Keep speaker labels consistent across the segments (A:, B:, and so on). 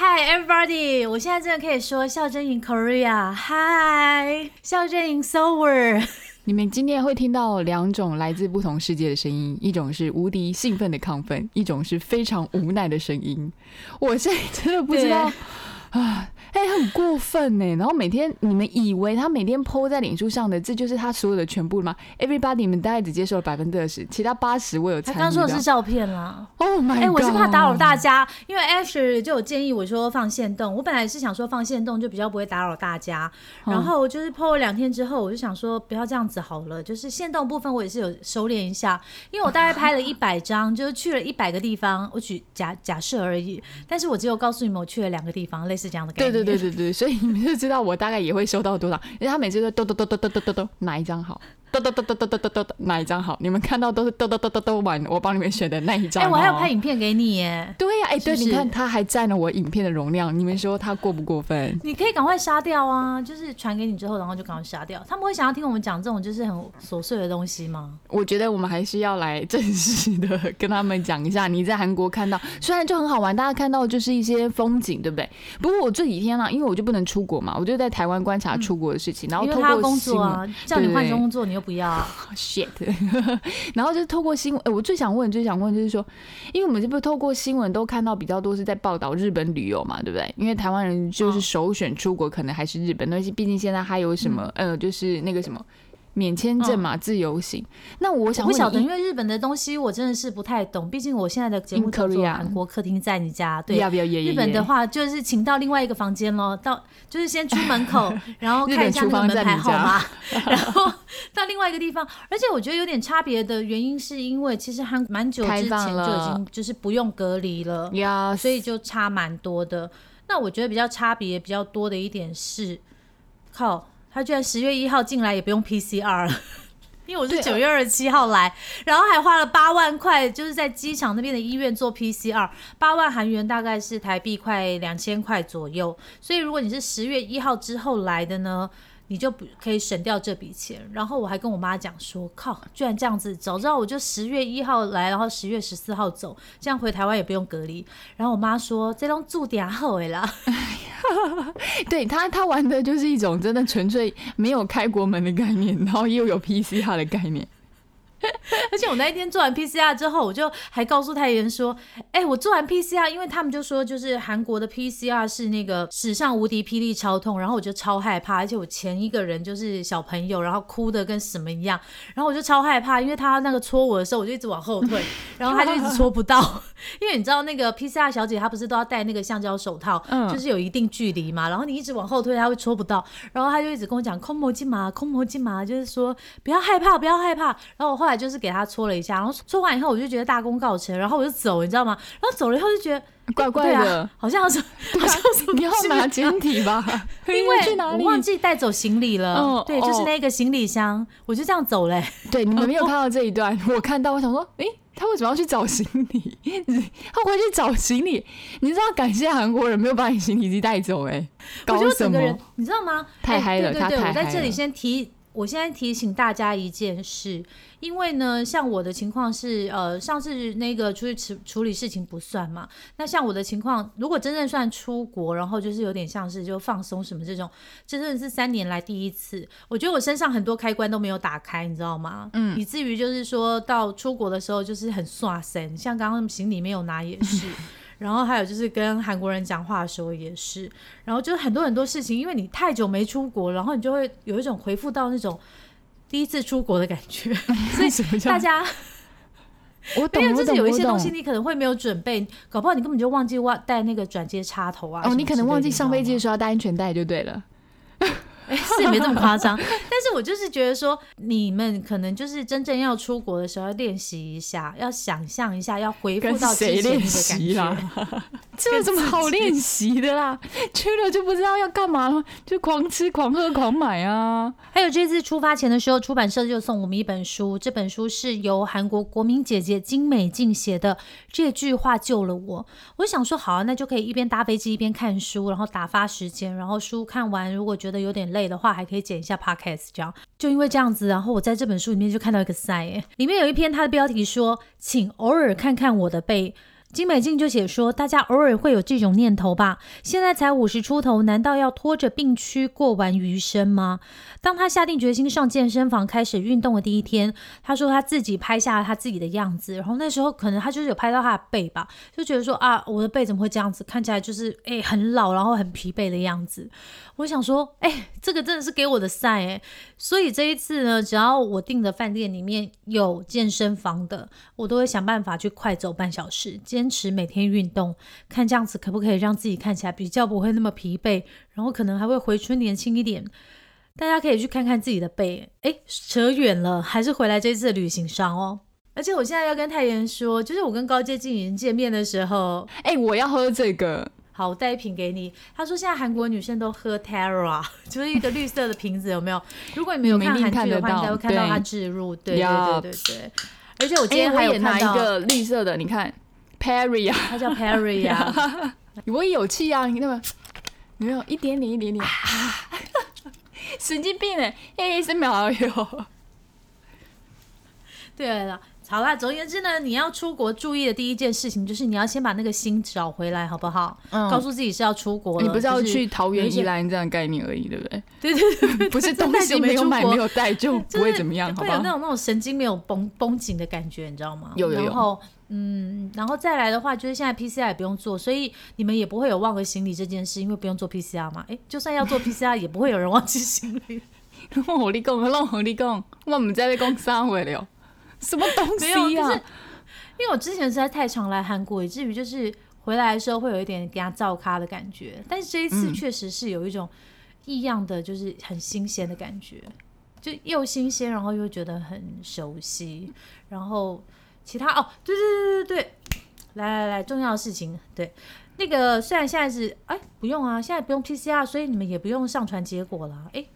A: Hi everybody，我现在真的可以说孝珍 in Korea。Hi，孝珍 in Seoul。
B: 你们今天会听到两种来自不同世界的声音，一种是无敌兴奋的亢奋，一种是非常无奈的声音。我现在真的不知道啊，哎、很过分呢。然后每天你们以为他每天 PO 在脸书上的，这就是他所有的全部吗？Everybody，你们大概只接受了百分之二十，其他八十我有参与。
A: 他刚说的是照片啦。
B: Oh my god！
A: 哎、我是怕打扰大家，因为 Asher 就有建议我说放线动，我本来是想说放线动就比较不会打扰大家，
B: 嗯
A: 然后就是 PO 了两天之后，我就想说不要这样子好了，就是线动部分我也是有收敛一下，因为我大概拍了 一百张，就是去了一百个地方，我举假假设而已，但是我只有告诉你们我去了两个地方，类似这样的概
B: 对。对对对对，所以你们就知道我大概也会收到多少，因为他每次都抖抖抖抖抖抖抖抖，哪一张好？抖抖抖抖抖抖抖抖抖，哪一张好？你们看到都是抖抖抖抖抖完，我帮你们选的那一张。
A: 哎、我还有
B: 哦
A: 拍影片给你耶。
B: 对呀、哎、对，你看他还占了我影片的容量，你们说他过不过分？
A: 你可以赶快杀掉啊！就是传给你之后，然后就赶快杀掉。他们会想要听我们讲这种就是很琐碎的东西吗？
B: 我觉得我们还是要来正式的跟他们讲一下，你在韩国看到，虽然就很好玩，大家看到就是一些风景，对不对？不过我这几天啊，因为我就不能出国嘛，我就在台湾观察出国的事情，然后
A: 他。工作啊，叫你换工作你又不要。
B: shit，然后就是透过新闻，哎、我最想问、最想问就是说，因为我们这不是透过新闻都看到比较多是在报道日本旅游嘛，对不对？因为台湾人就是首选出国，可能还是日本，但是毕竟现在还有什么，呃，就是那个什么免签证嘛，自由行。那我想，
A: 我不晓得，因为日本的东西我真的是不太懂，毕竟我现在的节目做《韩国客厅在你家》，对。
B: 要不要也
A: 日本的话就是请到另外一个房间喽，到就是先出门口，然后看一下那个门牌号码，然后到另外一个地方。而且我觉得有点差别的原因，是因为其实韩蛮久之
B: 开
A: 前就已经就是不用隔离了，
B: 呀，
A: 所以就差蛮多的。那我觉得比较差别比较多的一点是，靠，他居然十月一号进来也不用 PCR 了。因为我是
B: 对
A: 九月二十七号来，然后还花了八万块，就是在机场那边的医院做 PCR，八万韩元大概是台币快两千块左右。所以如果你是十月一号之后来的呢，你就不可以省掉这笔钱。然后我还跟我妈讲说，靠，居然这样子，早知道我就十月一号来，然后十月十四号走，这样回台湾也不用隔离。然后我妈说，这种住点后的啦，
B: 对他他玩的就是一种真的纯粹没有开国门的概念，然后又有 PCR 的概念。
A: 而且我那一天做完 PCR 之后，我就还告诉太原说：“哎、我做完 PCR，因为他们就说就是韩国的 PCR 是那个史上无敌霹雳超痛，然后我就超害怕，而且我前一个人就是小朋友，然后哭的跟什么一样，然后我就超害怕，因为他那个戳我的时候，我就一直往后退，然后他就一直戳不到，因为你知道那个 PCR 小姐她不是都要戴那个橡胶手套，
B: 嗯。
A: 就是有一定距离嘛，然后你一直往后退，她会戳不到，然后他就一直跟我讲空魔镜嘛，空魔镜嘛，就是说不要害怕，不要害怕。然后我后来就是给他搓了一下，然后搓完以后我就觉得大功告成，然后我就走，你知道吗？然后走了以后就觉得
B: 怪怪的
A: 啊，好像是好像什么
B: 你要拿简体吧？
A: 因
B: 去哪里？
A: 为我忘记带走行李了，
B: 哦
A: 对，就是
B: 哦
A: 那个行李箱，我就这样走嘞、
B: 对，你们没有看到这一段，我看到，我想说，诶，他为什么要去找行李？他回去找行李，你知道感谢韩国人没有把你行李机带走、诶，搞什
A: 得整个人
B: 么？，
A: 你知道吗？
B: 太
A: 哎
B: 嗨了他
A: 对对对，我在这里
B: 太嗨了
A: 先提，我现在提醒大家一件事，因为呢，像我的情况是，呃，上次那个出去处处理事情不算嘛。那像我的情况，如果真正算出国，然后就是有点像是就放松什么这种，这真的是三年来第一次。我觉得我身上很多开关都没有打开，你知道吗？嗯，以至于就是说到出国的时候就是很 刷身，像刚刚行李没有拿也是。然后还有就是跟韩国人讲话的时候也是，然后就是很多很多事情，因为你太久没出国，然后你就会有一种回复到那种第一次出国的感觉，所以大家
B: 我懂，
A: 没有，
B: 我懂，
A: 就是有一些东西你可能会没有准备，搞不好你根本就忘记忘带那个转接插头啊。
B: 哦，你可能忘记上飞机的
A: 候。
B: 时候要带安全带就对了。
A: 是也没这么夸张，但是我就是觉得说，你们可能就是真正要出国的时候要练习一下，要想象一下，要回复
B: 跟
A: 到
B: 谁练
A: 之前那个
B: 习
A: 感
B: 啦
A: 觉。？
B: 这有什么好练习的啦？去了就不知道要干嘛了，就狂吃、狂喝、狂买啊！
A: 还有这次出发前的时候，出版社就送我们一本书，这本书是由韩国国民姐姐金美静写的，《这句话救了我》。我想说，好啊，那就可以一边搭飞机一边看书，然后打发时间。然后书看完，如果觉得有点累的话，还可以剪一下 podcast。这样就因为这样子，然后我在这本书里面就看到一个 sign，里面有一篇它的标题说：“请偶尔看看我的背。”金美静就写说，大家偶尔会有这种念头吧？现在才五十出头，难道要拖着病躯过完余生吗？当他下定决心上健身房开始运动的第一天，他说他自己拍下了他自己的样子，然后那时候可能他就是有拍到他的背吧，就觉得说啊，我的背怎么会这样子，看起来就是诶、很老，然后很疲惫的样子。我想说，哎、这个真的是给我的 sign 哎、所以这一次呢，只要我订的饭店里面有健身房的，我都会想办法去快走半小时，坚持每天运动，看这样子可不可以让自己看起来比较不会那么疲惫，然后可能还会回春年轻一点。大家可以去看看自己的背，诶，扯远了，还是回来这次的旅行上哦。而且我现在要跟太妍说，就是我跟高阶经理人见面的时候，
B: 哎、我要喝这个，
A: 好，我带一瓶给你。他说现在韩国女生都喝 Terra，就是一个绿色的瓶子，有没有？如果你们有看韩剧的话，应该
B: 到
A: 会看到
B: 对
A: 它置入。对对对对对。而且我
B: 我
A: 今天还有看到，
B: 一个绿色的，你看 Perry 啊，
A: 他叫 Perry 啊，
B: 我也有气啊，你那么有没有一点点一点点？啊 神经病哎！哎，三秒而已哦。
A: 对了。好啦，总而言之呢，你要出国注意的第一件事情就是你要先把那个心找回来，好不好？
B: 嗯
A: 告诉自己是要出国了，
B: 你不是要去桃园、宜兰这样的概念而已，对不对？
A: 对对对，
B: 不是 东西
A: 没
B: 没有买、没有带就不会怎么样，好不好
A: 会有那？种那种神经没有绷绷紧的感觉，你知道吗？
B: 有有有
A: 然后嗯，然后再来的话，就是现在 PCR 也不用做，所以你们也不会有忘了行李这件事，因为不用做 PCR 嘛。哎，就算要做 PCR，也不会有人忘记行李。
B: 我和你讲，我和你讲，我唔知你讲啥话了，什么东西啊
A: 就是？因为我之前实在太常来韩国，以至于就是回来的时候会有一点给他照咖的感觉。但是这一次
B: 嗯
A: 确实是有一种异样的，就是很新鲜的感觉，就又新鲜，然后又觉得很熟悉。然后其他哦，对对对对对，来来来，重要的事情，对。那个虽然现在是哎不用啊，现在不用 PCR，所以你们也不用上传结果了。哎，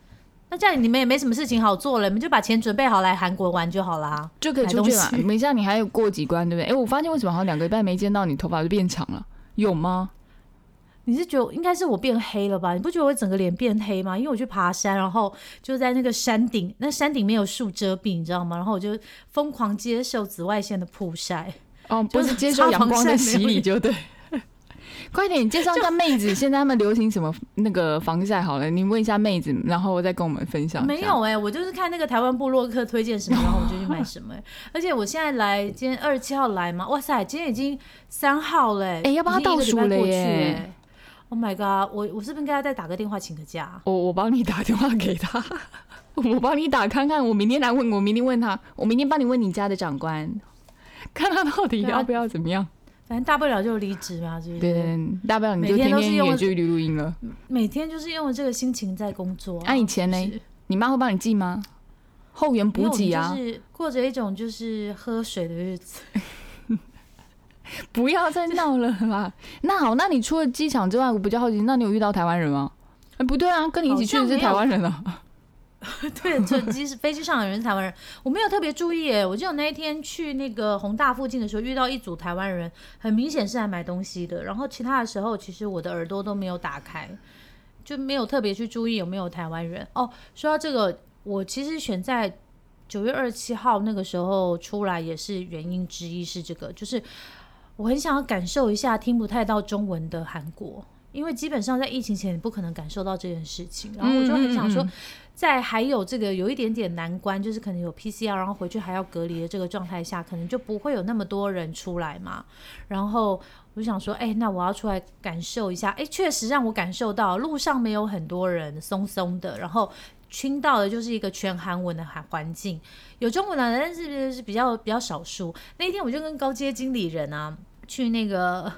A: 那这样你们也没什么事情好做了，你们就把钱准备好来韩国玩就好啦。
B: 就可以出去嘛
A: 买东。西
B: 没像你还有过几关，对不对？哎，我发现为什么好像两个礼拜没见到你，头发就变长了，有吗？
A: 你是觉得应该是我变黑了吧？你不觉得我整个脸变黑吗？因为我去爬山，然后就在那个山顶，那山顶没有树遮蔽，你知道吗？然后我就疯狂接受紫外线的曝晒。
B: 哦，不
A: 就是
B: 接受阳光的洗礼就对。快点，你介绍一下妹子，现在他们流行什么那个防晒？好了，你问一下妹子，然后再跟我们分享。
A: 没有哎、我就是看那个台湾部落客推荐什么，然后我就去买什么、欸。而且我现在来，今天二十七号来嘛，哇塞，今天已经三号嘞、
B: 哎要帮他
A: 已经一个礼拜
B: 倒数了耶
A: 欸 Oh my god！我我是不是应该再打个电话请个假？
B: 我我帮你打电话给他，我帮你打看看，我明天来问，我明天问他，我明天帮你问你家的长官，看他到底要不要怎么样。
A: 反正大不了就离职嘛，是不是？
B: 对对对，大不了你就
A: 每天
B: 天
A: 用
B: 远距离录音了。
A: 每天就是用这个心情在工作、啊。
B: 那以前呢你妈会帮你寄吗？后援补给啊，
A: 就是过着一种就是喝水的日子。
B: 不要再闹了啦。那好，那你除了机场之外，我比较好奇，那你有遇到台湾人吗？哎，不对啊，跟你一起去的是台湾人啊。
A: 对，这机是飞机上的人是台湾人，我没有特别注意耶。我记得我那一天去那个宏大附近的时候，遇到一组台湾人，很明显是来买东西的。然后其他的时候，其实我的耳朵都没有打开，就没有特别去注意有没有台湾人。哦，说到这个，我其实选在九月二十七号那个时候出来，也是原因之一是这个，就是我很想要感受一下听不太到中文的韩国。因为基本上在疫情前你不可能感受到这件事情，然后我就很想说在还有这个有一点点难关，就是可能有 PCR，然后回去还要隔离的这个状态下，可能就不会有那么多人出来嘛。然后我就想说，哎、那我要出来感受一下。哎、确实让我感受到路上没有很多人，松松的，然后。听到的就是一个全韩文的环环境，有中文的，但是是比较比较少数。那一天我就跟高阶经理人啊去那个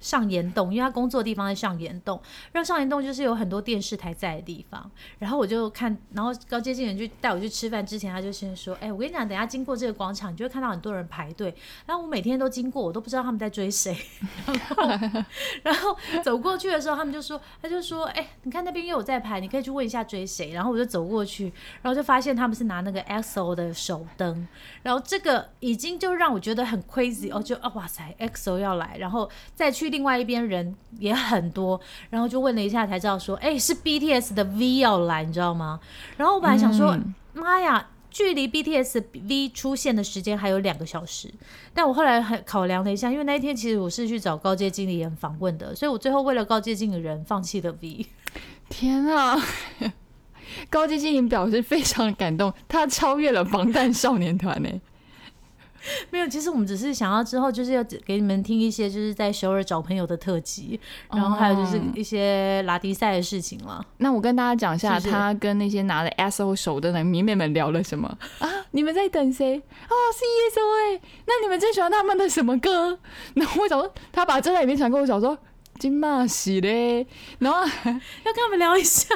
A: 上岩洞，因为他工作的地方在上岩洞，然后上岩洞就是有很多电视台在的地方。然后我就看，然后高阶经理人就带我去吃饭之前，他就先说：“哎、我跟你讲，等下经过这个广场，你就会看到很多人排队。然后我每天都经过，我都不知道他们在追谁。然后，然后走过去的时候，他们就说，他就说：哎、你看那边又有在排，你可以去问一下追谁。然后我就走过去，然后就发现他们是拿那个 XO 的手灯，然后这个已经就让我觉得很 crazy 哦，就啊哇塞，XO 要来，然后再去另外一边人也很多，然后就问了一下才知道说，哎、是 BTS 的 V 要来，你知道吗？然后我本来想说，
B: 嗯
A: 妈呀。距离 BTS V 出现的时间还有两个小时，但我后来还考量了一下，因为那一天其实我是去找高阶经理人访问的，所以我最后为了高阶经理人放弃了 V。
B: 天啊！高阶经理表示非常感动，他超越了防弹少年团呢。
A: 没有，其实我们只是想要之后就是要给你们听一些就是在首尔找朋友的特辑，然后还有就是
B: 哦
A: 一些拉迪赛的事情了。
B: 那我跟大家讲一下，他跟那些拿了 SO 手灯的迷妹们聊了什么啊？你们在等谁？哦，是 ESO 哎，那你们最喜欢他们的什么歌？然后我想说，他把这在里面传给我，想说金马喜嘞，然后
A: 要跟他们聊一下，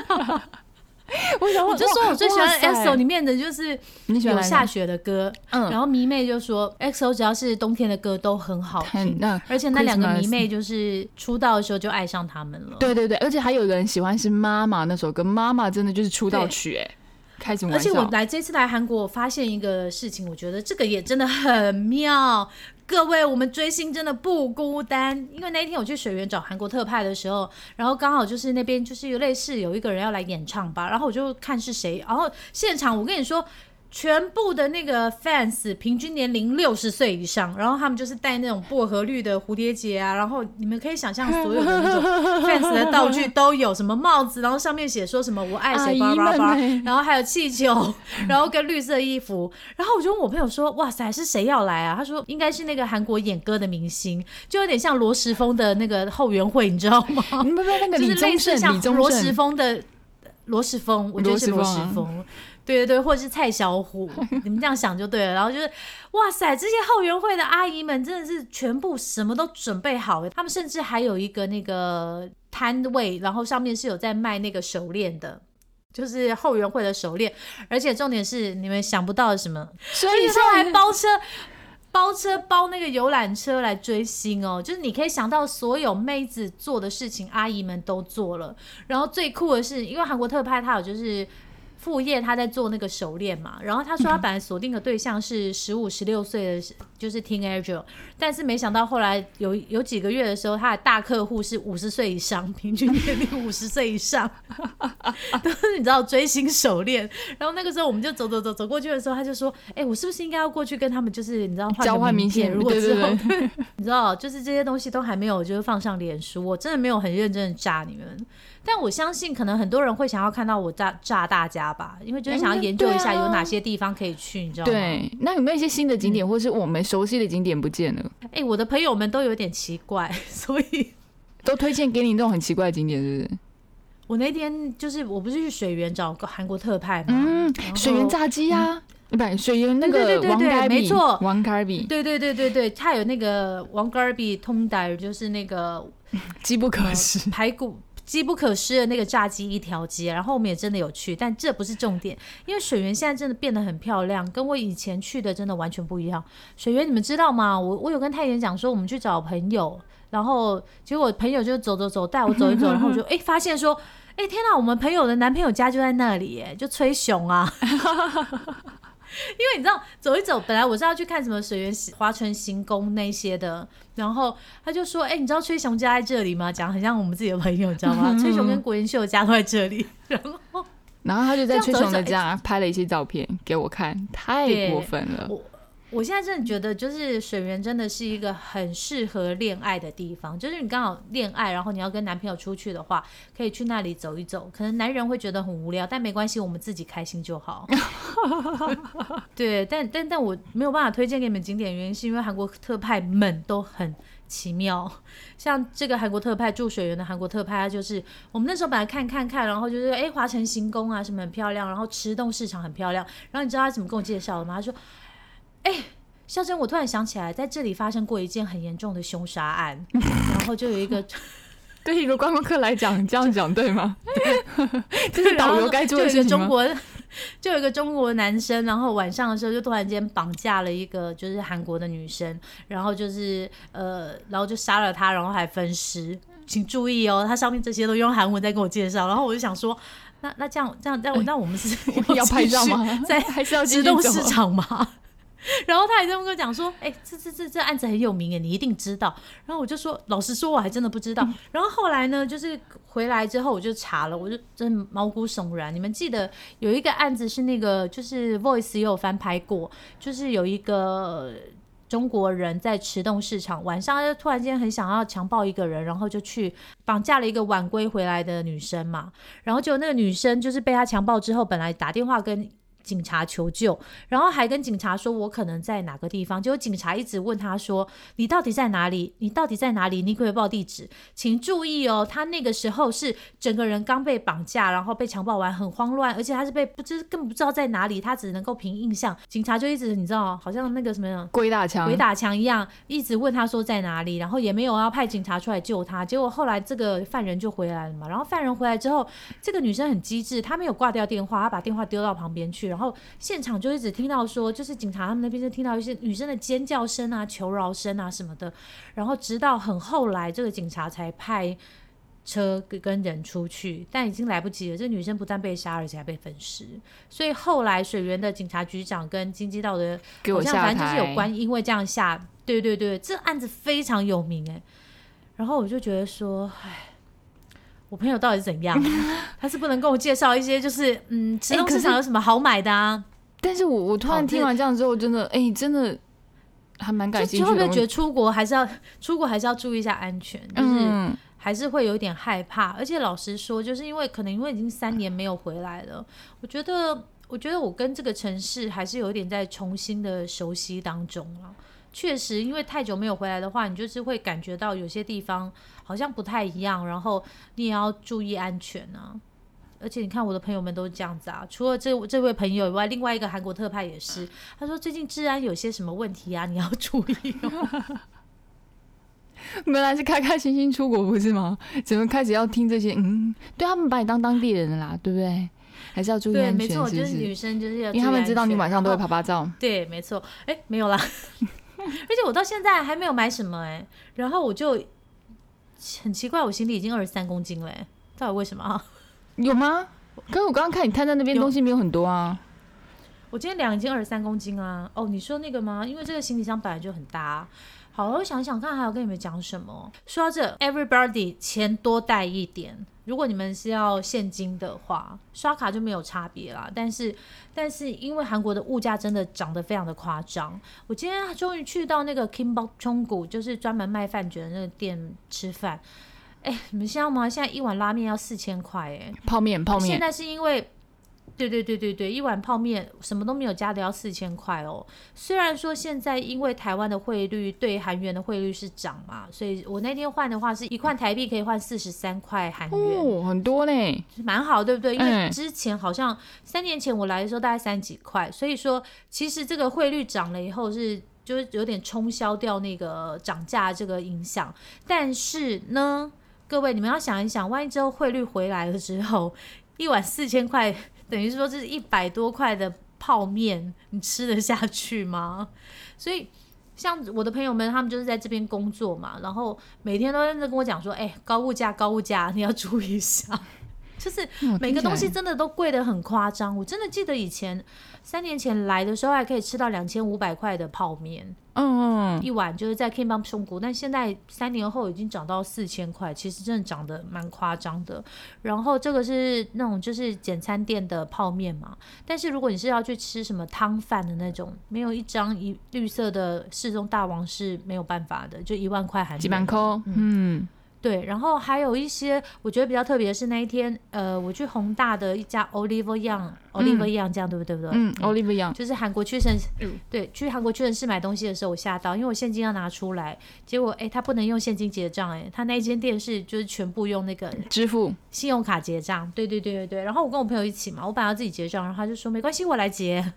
B: 我想
A: 我就说我最喜欢 EXO 里面的就是有下雪的歌，
B: 嗯
A: 然后迷妹就说 EXO 只要是冬天的歌都很好听，而且那两个迷妹就是出道的时候就爱上他们了。
B: 对对对，而且还有人喜欢是妈妈那首歌，妈妈真的就是出道曲哎，开什么
A: 而且我？来这次来韩国，我发现一个事情，我觉得这个也真的很妙。各位，我们追星真的不孤单，因为那一天我去水源找韩国特派的时候，然后刚好就是那边就是有类似有一个人要来演唱吧，然后我就看是谁，然后现场我跟你说。全部的那个 fans 平均年龄六十岁以上，然后他们就是戴那种薄荷绿的蝴蝶结啊，然后你们可以想象所有的那种 fans 的道具都有，什么帽子，然后上面写说什么我爱谁，
B: 阿姨
A: 叭叭叭
B: 们欸，
A: 然后还有气球，然后跟绿色衣服，然后我就问我朋友说：“哇塞，是谁要来啊？”他说：“应该是那个韩国演歌的明星，就有点像罗时丰的那个后援会，你知道吗？
B: 你们不那个
A: 就是类似像罗时
B: 盛，
A: 丰的罗时丰，我觉得是罗时
B: 罗时丰啊
A: 丰。对对对，或者是蔡小虎，你们这样想就对了。然后就是，哇塞，这些后援会的阿姨们真的是全部什么都准备好了，他们甚至还有一个那个摊位，然后上面是有在卖那个手链的。就是后援会的手链，而且重点是你们想不到什么，
B: 所以
A: 而且他们还包车，包车包那个游览车来追星哦，就是你可以想到所有妹子做的事情，阿姨们都做了。然后最酷的是，因为韩国特派他有就是。副业他在做那个手链嘛，然后他说他本来锁定的对象是十五、十六岁的，就是 teenager，但是没想到后来有有几个月的时候，他的大客户是五十岁以上，平均年龄五十岁以上，都是你知道追星手链。然后那个时候我们就走走走走过去的时候，他就说：“哎、我是不是应该要过去跟他们就是你知道换
B: 交换明
A: 片？
B: 信
A: 如果
B: 对对
A: 之后
B: 对
A: 你知道，就是这些东西都还没有就是放上脸书，我真的没有很认真的炸你们。但我相信，可能很多人会想要看到我炸炸大家吧，因为就是想要研究一下有哪些地方可以去，你知道吗？
B: 对，那有没有一些新的景
A: 嗯
B: 点，或是我们熟悉的景点不见了，
A: 哎、我的朋友们都有点奇怪，所以
B: 都推荐给你那种很奇怪的景点，是不是？
A: 我那天就是我不是去水源找个韩国特派吗，
B: 嗯水源炸鸡啊，不，水源那个王咖比，
A: 没错。
B: 王咖比，
A: 对对对对对，他有那个王 r b 通代，就是那个
B: 机不可失。
A: 排骨机不可失的那个炸鸡一条街，然后我们也真的有去，但这不是重点，因为水源现在真的变得很漂亮，跟我以前去的真的完全不一样。水源你们知道吗？我我有跟太妍讲说，我们去找朋友，然后结果朋友就走走走带我走一走，然后我就 哎、发现说。哎、天哪！我们朋友的男朋友家就在那里，哎，就吹熊啊。因为你知道，走一走，本来我是要去看什么水源华城行宫那些的，然后他就说：“哎、你知道崔雄家在这里吗？”讲很像我们自己的朋友，你知道吗？崔雄跟国元秀家都在这里。然后
B: 然后他就在崔雄的家拍了一些照片给我看，太过分了。
A: 我我现在真的觉得，就是水源真的是一个很适合恋爱的地方。就是你刚好恋爱，然后你要跟男朋友出去的话，可以去那里走一走。可能男人会觉得很无聊，但没关系，我们自己开心就好。对，但但但我没有办法推荐给你们景点，原因是因为韩国特派们都很。奇妙，像这个韩国特派住水源的韩国特派，他就是我们那时候本来看看看，然后就是哎华城行宫啊什么很漂亮，然后池洞市场很漂亮，然后你知道他怎么跟我介绍的吗？他说，哎、孝珍，我突然想起来，在这里发生过一件很严重的凶杀案，然后就有一个
B: 对一个观光客来讲，这样讲对吗？这是导游该做的事情
A: 中国，就有一个中国男生，然后晚上的时候就突然间绑架了一个就是韩国的女生，然后就是呃，然后就杀了她，然后还分尸。请注意哦，他上面这些都用韩文在跟我介绍，然后我就想说，那那这样这样那我，那我们是
B: 要拍照吗？
A: 在
B: 还是要继
A: 直动市场吗？然后他还这么跟我讲说，哎、这这这这案子很有名哎，你一定知道。然后我就说，老实说，我还真的不知道。然后后来呢，就是回来之后我就查了，我就真的毛骨悚然。你们记得有一个案子是那个，就是 Voice 也有翻拍过，就是有一个。中国人在池洞市场晚上，就突然间很想要强暴一个人，然后就去绑架了一个晚归回来的女生嘛。然后就那个女生就是被他强暴之后，本来打电话跟警察求救，然后还跟警察说我可能在哪个地方，结果警察一直问他说你到底在哪里？你到底在哪里？你可不可以报地址？请注意哦，他那个时候是整个人刚被绑架，然后被强暴完，很慌乱，而且他是被不知更不知道在哪里，他只能够凭印象。警察就一直你知道，好像那个什么。
B: 鬼打墙，
A: 鬼打墙一样，一直问他说在哪里，然后也没有要派警察出来救他。结果后来这个犯人就回来了嘛，然后犯人回来之后，这个女生很机智，她没有挂掉电话，她把电话丢到旁边去了，然后现场就一直听到说，就是警察他们那边就听到一些女生的尖叫声啊、求饶声啊什么的，然后直到很后来，这个警察才派。车跟跟人出去，但已经来不及了。这女生不但被杀，而且还被分尸。所以后来水源的警察局长跟经济道的好像反正就是有关，因为这样下，对对对，这案子非常有名哎。然后我就觉得说，唉，我朋友到底是怎样？他是不能跟我介绍一些，就是嗯，池东市场有什么好买的啊？
B: 但是我我突然听完这样之后，真的哎、真的还蛮感
A: 就
B: 兴趣的。
A: 就会不会觉得出国还是要出国还是要注意一下安全？就是
B: 嗯，
A: 还是会有点害怕。而且老实说，就是因为可能因为已经三年没有回来了，我觉得我觉得我跟这个城市还是有点在重新的熟悉当中了。确实，因为太久没有回来的话，你就是会感觉到有些地方好像不太一样，然后你也要注意安全啊。而且你看，我的朋友们都是这样子啊。除了这这位朋友以外，另外一个韩国特派也是，他说最近治安有些什么问题啊，你要注意哦。
B: 原来是开开心心出国不是吗？怎么开始要听这些？嗯，对他们把你当当地人了啦，对不对？还是要注意
A: 对，
B: 安全，
A: 没错？就是女生就是要
B: 因为他们知道你晚上都会
A: 然后
B: 拍拍照。
A: 对，没错。哎，没有啦，而且我到现在还没有买什么哎，然后我就很奇怪，我行李已经二十三公斤了欸，到底为什么啊？
B: 有吗？可是我刚刚看你摊在那边东西没有很多啊。
A: 我今天量已经二十三公斤啊。哦，你说那个吗？因为这个行李箱本来就很大啊。好，我想想看，还要跟你们讲什么。说到这，everybody 钱多带一点。如果你们是要现金的话，刷卡就没有差别啦。但是，但是因为韩国的物价真的涨得非常的夸张，我今天终于去到那个 Kimbap 冲谷，就是专门卖饭卷的那个店吃饭。哎，你们知道吗？现在一碗拉面要四千块，哎，
B: 泡面，泡面，
A: 现在是因为，对对对对对，一碗泡面什么都没有加的要四千块哦。虽然说现在因为台湾的汇率对韩元的汇率是涨嘛，所以我那天换的话是一块台币可以换四十三块韩元，
B: 哦，很多呢。
A: 蛮好，对不对？因为
B: 嗯
A: 之前好像三年前我来的时候大概三几块，所以说其实这个汇率涨了以后是。就是有点冲销掉那个涨价这个影响，但是呢，各位你们要想一想，万一之后汇率回来了之后，一碗四千块，等于说这是一百多块的泡面，你吃得下去吗？所以。像我的朋友们，他们就是在这边工作嘛，然后每天都在那跟我讲说，哎、高物价，高物价，你要注意一下。就是
B: 嗯
A: 每个东西真的都贵得很夸张。我真的记得以前三年前来的时候，还可以吃到两千五百块的泡面
B: 嗯嗯，
A: 一碗，就是在 K 邦中国。但现在三年后已经涨到四千块，其实真的涨得蛮夸张的。然后这个是那种就是简餐店的泡面嘛，但是如果你是要去吃什么汤饭的那种，没有一张一绿色的世宗大王是没有办法的，就一万块韩
B: 几
A: 元。
B: 万扣，嗯，
A: 对，然后还有一些我觉得比较特别的是那一天，呃，我去宏大的一家 Oliver Young，Oliver Young 这样对不对？对不对？
B: 嗯 Olive Young，
A: 就是韩国屈臣氏，
B: 嗯
A: 对，去韩国屈臣氏买东西的时候，我吓到，因为我现金要拿出来，结果哎，他不能用现金结账，哎，他那一间店是就是全部用那个
B: 支付，
A: 信用卡结账，对对对对对。然后我跟我朋友一起嘛，我本来要自己结账，然后他就说没关系，我来结。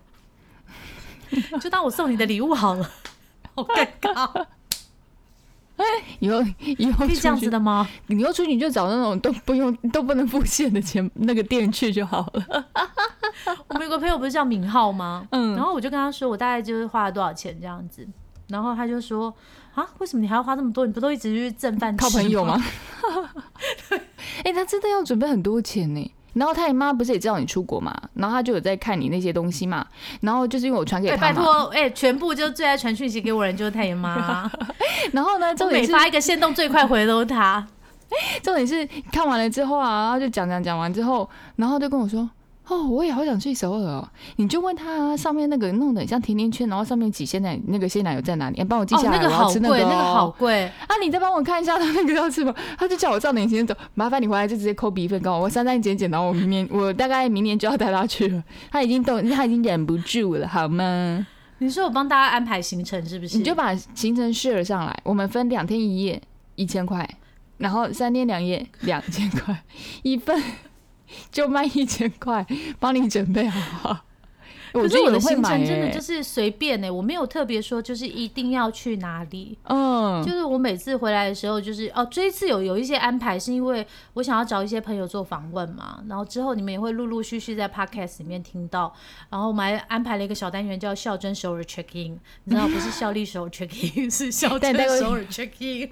A: 就当我送你的礼物好了。好尴尬，
B: 以后以后
A: 可以这样子的吗？
B: 你以后出去你就找那种都不用都不能付现的钱那个店去就好了。
A: 我们有个朋友不是叫敏浩吗？
B: 嗯
A: 然后我就跟他说，我大概就是花了多少钱这样子，然后他就说啊，为什么你还要花这么多？你不都一直去挣饭吃
B: 靠朋友吗？？哎、他真的要准备很多钱呢。然后他妈不是也知道你出国嘛，然后他就有在看你那些东西嘛。然后就是因为我传给
A: 哎、
B: 他嘛，
A: 拜托，哎、全部就最爱传讯息给我人就是太爷妈，
B: 然后呢，
A: 我
B: 重点是
A: 每发一个线动最快回的都是他。
B: 重点是看完了之后啊，然后就讲讲讲完之后，然后就跟我说。哦，我也好想去首尔哦！你就问他、啊、上面那个弄得很像甜甜圈，然后上面挤鲜奶，那个鲜奶油在哪里？哎帮我记
A: 哦，
B: 下来，
A: 那个好
B: 我要吃那
A: 贵，
B: 个、哦。
A: 那个好贵。
B: 啊！你再帮我看一下他那个要吃吗？他就叫我照点时间走，麻烦你回来就直接抠鼻粪跟我，我删删减减，然后我明年我大概明年就要带他去了。他已经都他已经忍不住了，好吗？
A: 你说我帮大家安排行程是不是？
B: 你就把行程 share 上来，我们分两天一夜一千块，然后三天两夜两千块，一份 就卖一千块，帮你准备好
A: 可是我的行程真的
B: 欸，
A: 就是随便呢、我没有特别说就是一定要去哪里。
B: 嗯，
A: 就是我每次回来的时候，就是哦，这一次有有一些安排，是因为我想要找一些朋友做访问嘛，然后之后你们也会陆陆续续在 podcast 里面听到，然后我们还安排了一个小单元叫孝真首尔 check in，你知道不是效力首尔 check in，是孝真首尔 check in。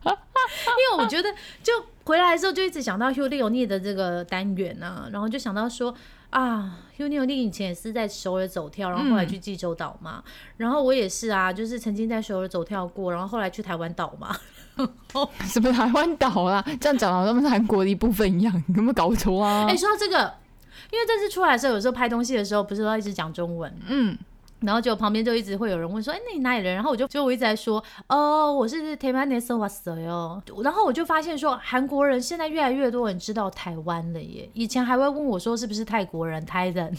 A: 因为我觉得，就回来的时候就一直想到 Hugh Leonie 的这个单元啊，然后就想到说啊，Hugh Leonie 以前也是在首尔走跳，然后后来去济州岛嘛，然后我也是啊，就是曾经在首尔走跳过，然后后来去台湾岛嘛，
B: 什么台湾岛啦？这样讲好像他们是韩国的一部分一样，你有没有搞错啊？
A: 哎、说到这个，因为这次出来的时候，有时候拍东西的时候，不是都要一直讲中文，
B: 嗯，
A: 然后就旁边就一直会有人问说：“哎、那你哪里人？”然后我就就我一直在说：“哦，我是台湾的 o 谁哦。”然后我就发现说，韩国人现在越来越多人知道台湾了耶。以前还会问我说是不是泰国人、泰人，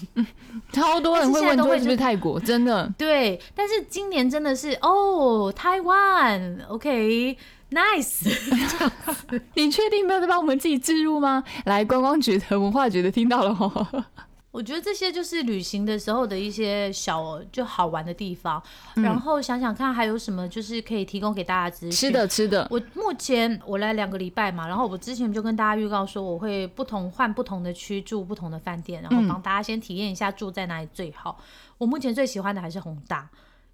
B: 超多人会问说是不是泰国，真的。
A: 对。但是今年真的是哦，台湾，OK，nice、
B: 你确定没有在帮我们自己置入吗？来，观光局的、文化局的听到了哦。
A: 我觉得这些就是旅行的时候的一些小就好玩的地方，
B: 嗯
A: 然后想想看还有什么就是可以提供给大家资讯。
B: 吃的吃的，
A: 我目前我来两个礼拜嘛，然后我之前就跟大家预告说，我会不同换不同的区住不同的饭店，然后帮大家先体验一下住在哪里最好。我目前最喜欢的还是宏大，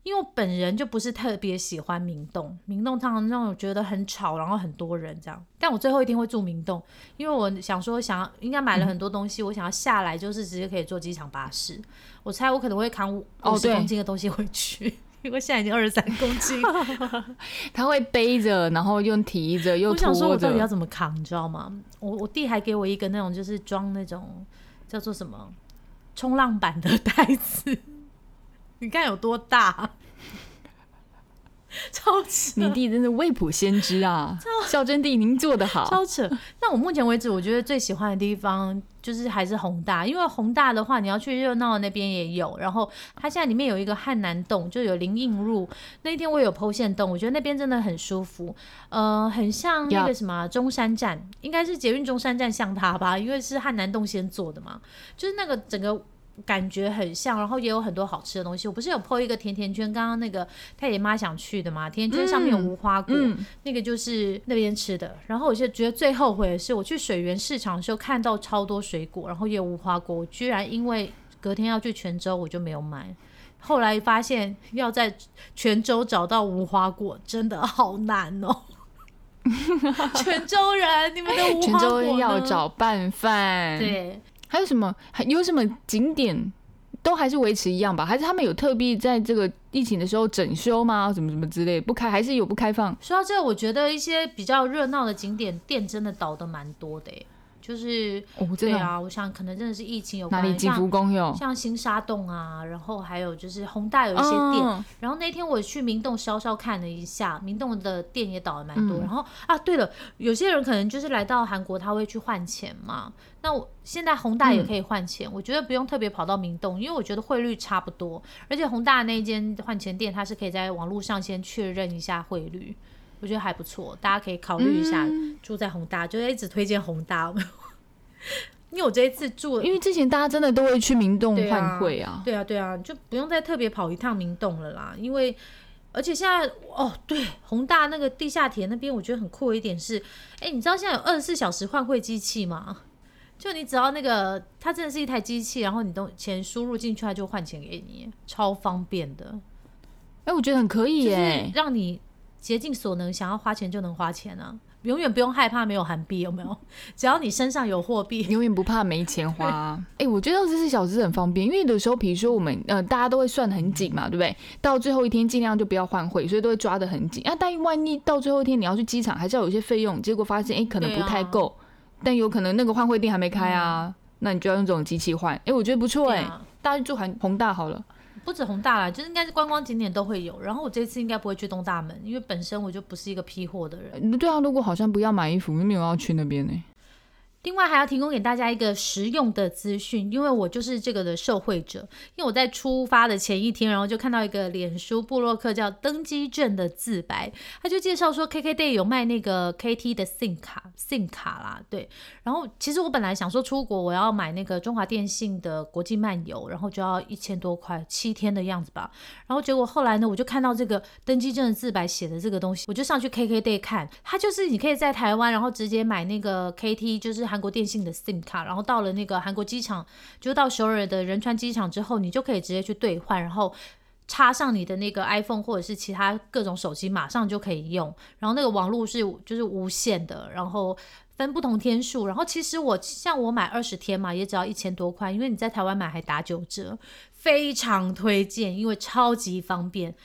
A: 因为我本人就不是特别喜欢明洞，明洞常常让我觉得很吵，然后很多人这样。但我最后一定会住明洞，因为我想说想要应该买了很多东西，我想要下来就是直接可以坐机场巴士。我猜我可能会扛五五十公斤的东西回去。因为现在已经二十三公斤，
B: 他会背着，然后又提着，又
A: 我想说，我到底要。怎么扛，你知道吗？我我弟还给我一个那种，就是装那种叫做什么冲浪板的 袋子，你看有多大，超扯，
B: 你弟真的未卜先知啊！孝真弟，您做的好。
A: 超扯。那我目前为止，我觉得最喜欢的地方就是还是宏大，因为宏大的话，你要去热闹那边也有，然后它现在里面有一个汉南洞，就有林荫路。那一天我有剖线洞，我觉得那边真的很舒服，呃，很像那个什么啊中山站，应该是捷运中山站像它吧，因为是汉南洞先做的嘛，就是那个整个。感觉很像，然后也有很多好吃的东西。我不是有 PO 一个甜甜圈，刚刚那个太爷妈想去的嘛？甜甜圈上面有无花果，
B: 嗯，
A: 那个就是那边吃的。然后我就觉得最后悔的是，我去水源市场的时候看到超多水果，然后也有无花果，我居然因为隔天要去泉州，我就没有买。后来发现要在泉州找到无花果真的好难哦。泉州人，你们的无
B: 泉
A: 花果呢
B: 州要找拌饭。，
A: 对，
B: 还有什么？还有什么景点都还是维持一样吧？还是他们有特地在这个疫情的时候整修吗？什么什么之类，不开还是有不开放？
A: 说到这个，我觉得一些比较热闹的景点店真的倒的蛮多的就是
B: 哦，真的哦、
A: 对啊，我想可能真的是疫情有
B: 哪
A: 关，像
B: 里景福宫有？
A: 像新沙洞啊，然后还有就是宏大有一些店，
B: 嗯
A: 然后那天我去明洞稍稍看了一下，明洞的店也倒了蛮多。
B: 嗯
A: 然后啊，对了，有些人可能就是来到韩国，他会去换钱嘛。那我现在宏大也可以换钱，我觉得不用特别跑到明洞，因为我觉得汇率差不多，而且宏大那一间换钱店，它是可以在网络上先确认一下汇率。我觉得还不错，大家可以考虑一下
B: 嗯
A: 住在宏大，就一直推荐宏大。因为我这一次住，
B: 因为之前大家真的都会去明洞换汇啊，
A: 对啊对啊，就不用再特别跑一趟明洞了啦。因为而且现在哦，对，宏大那个地下铁那边，我觉得很酷的一点是，哎，你知道现在有二十四小时换汇机器吗？就你只要那个，它真的是一台机器，然后你都钱输入进去，它就换钱给你，超方便的，
B: 哎、我觉得很可以
A: 就是
B: 耶。
A: 让你竭尽所能，想要花钱就能花钱啊，永远不用害怕没有韩币，有没有？只要你身上有货币，
B: 永远不怕没钱花。哎、我觉得二十四小时很方便，因为有的时候，比如说我们呃，大家都会算得很紧嘛，对不对？到最后一天尽量就不要换汇，所以都会抓得很紧。啊，但万一到最后一天你要去机场，还是要有一些费用，结果发现哎、可能不太够，但有可能那个换汇店还没开啊，那你就要用这种机器换。哎、我觉得不错哎、大家去住韩宏大好了。
A: 不止宏大啦，就是应该是观光景点都会有。然后我这次应该不会去东大门，因为本身我就不是一个批货的人。
B: 对啊，如果好像不要买衣服，没有要去那边呢、
A: 另外还要提供给大家一个实用的资讯，因为我就是这个的受惠者。因为我在出发的前一天，然后就看到一个脸书部落客叫登机证的自白，他就介绍说 KKday 有卖那个 KT 的 SIM 卡，SIM 卡啦，对。然后其实我本来想说出国我要买那个中华电信的国际漫游，然后就要一千多块，七天的样子吧。然后结果后来呢，我就看到这个登机证的自白写的这个东西，我就上去 KKday 看，它就是你可以在台湾，然后直接买那个 KT，就是韩国电信的 SIM 卡，然后到了那个韩国机场，就到首尔的仁川机场之后，你就可以直接去兑换，然后。插上你的那个 iPhone 或者是其他各种手机，马上就可以用。然后那个网络是就是无线的，然后分不同天数。然后其实我像我买二十天嘛，也只要一千多块，因为你在台湾买还打九折，非常推荐，因为超级方便。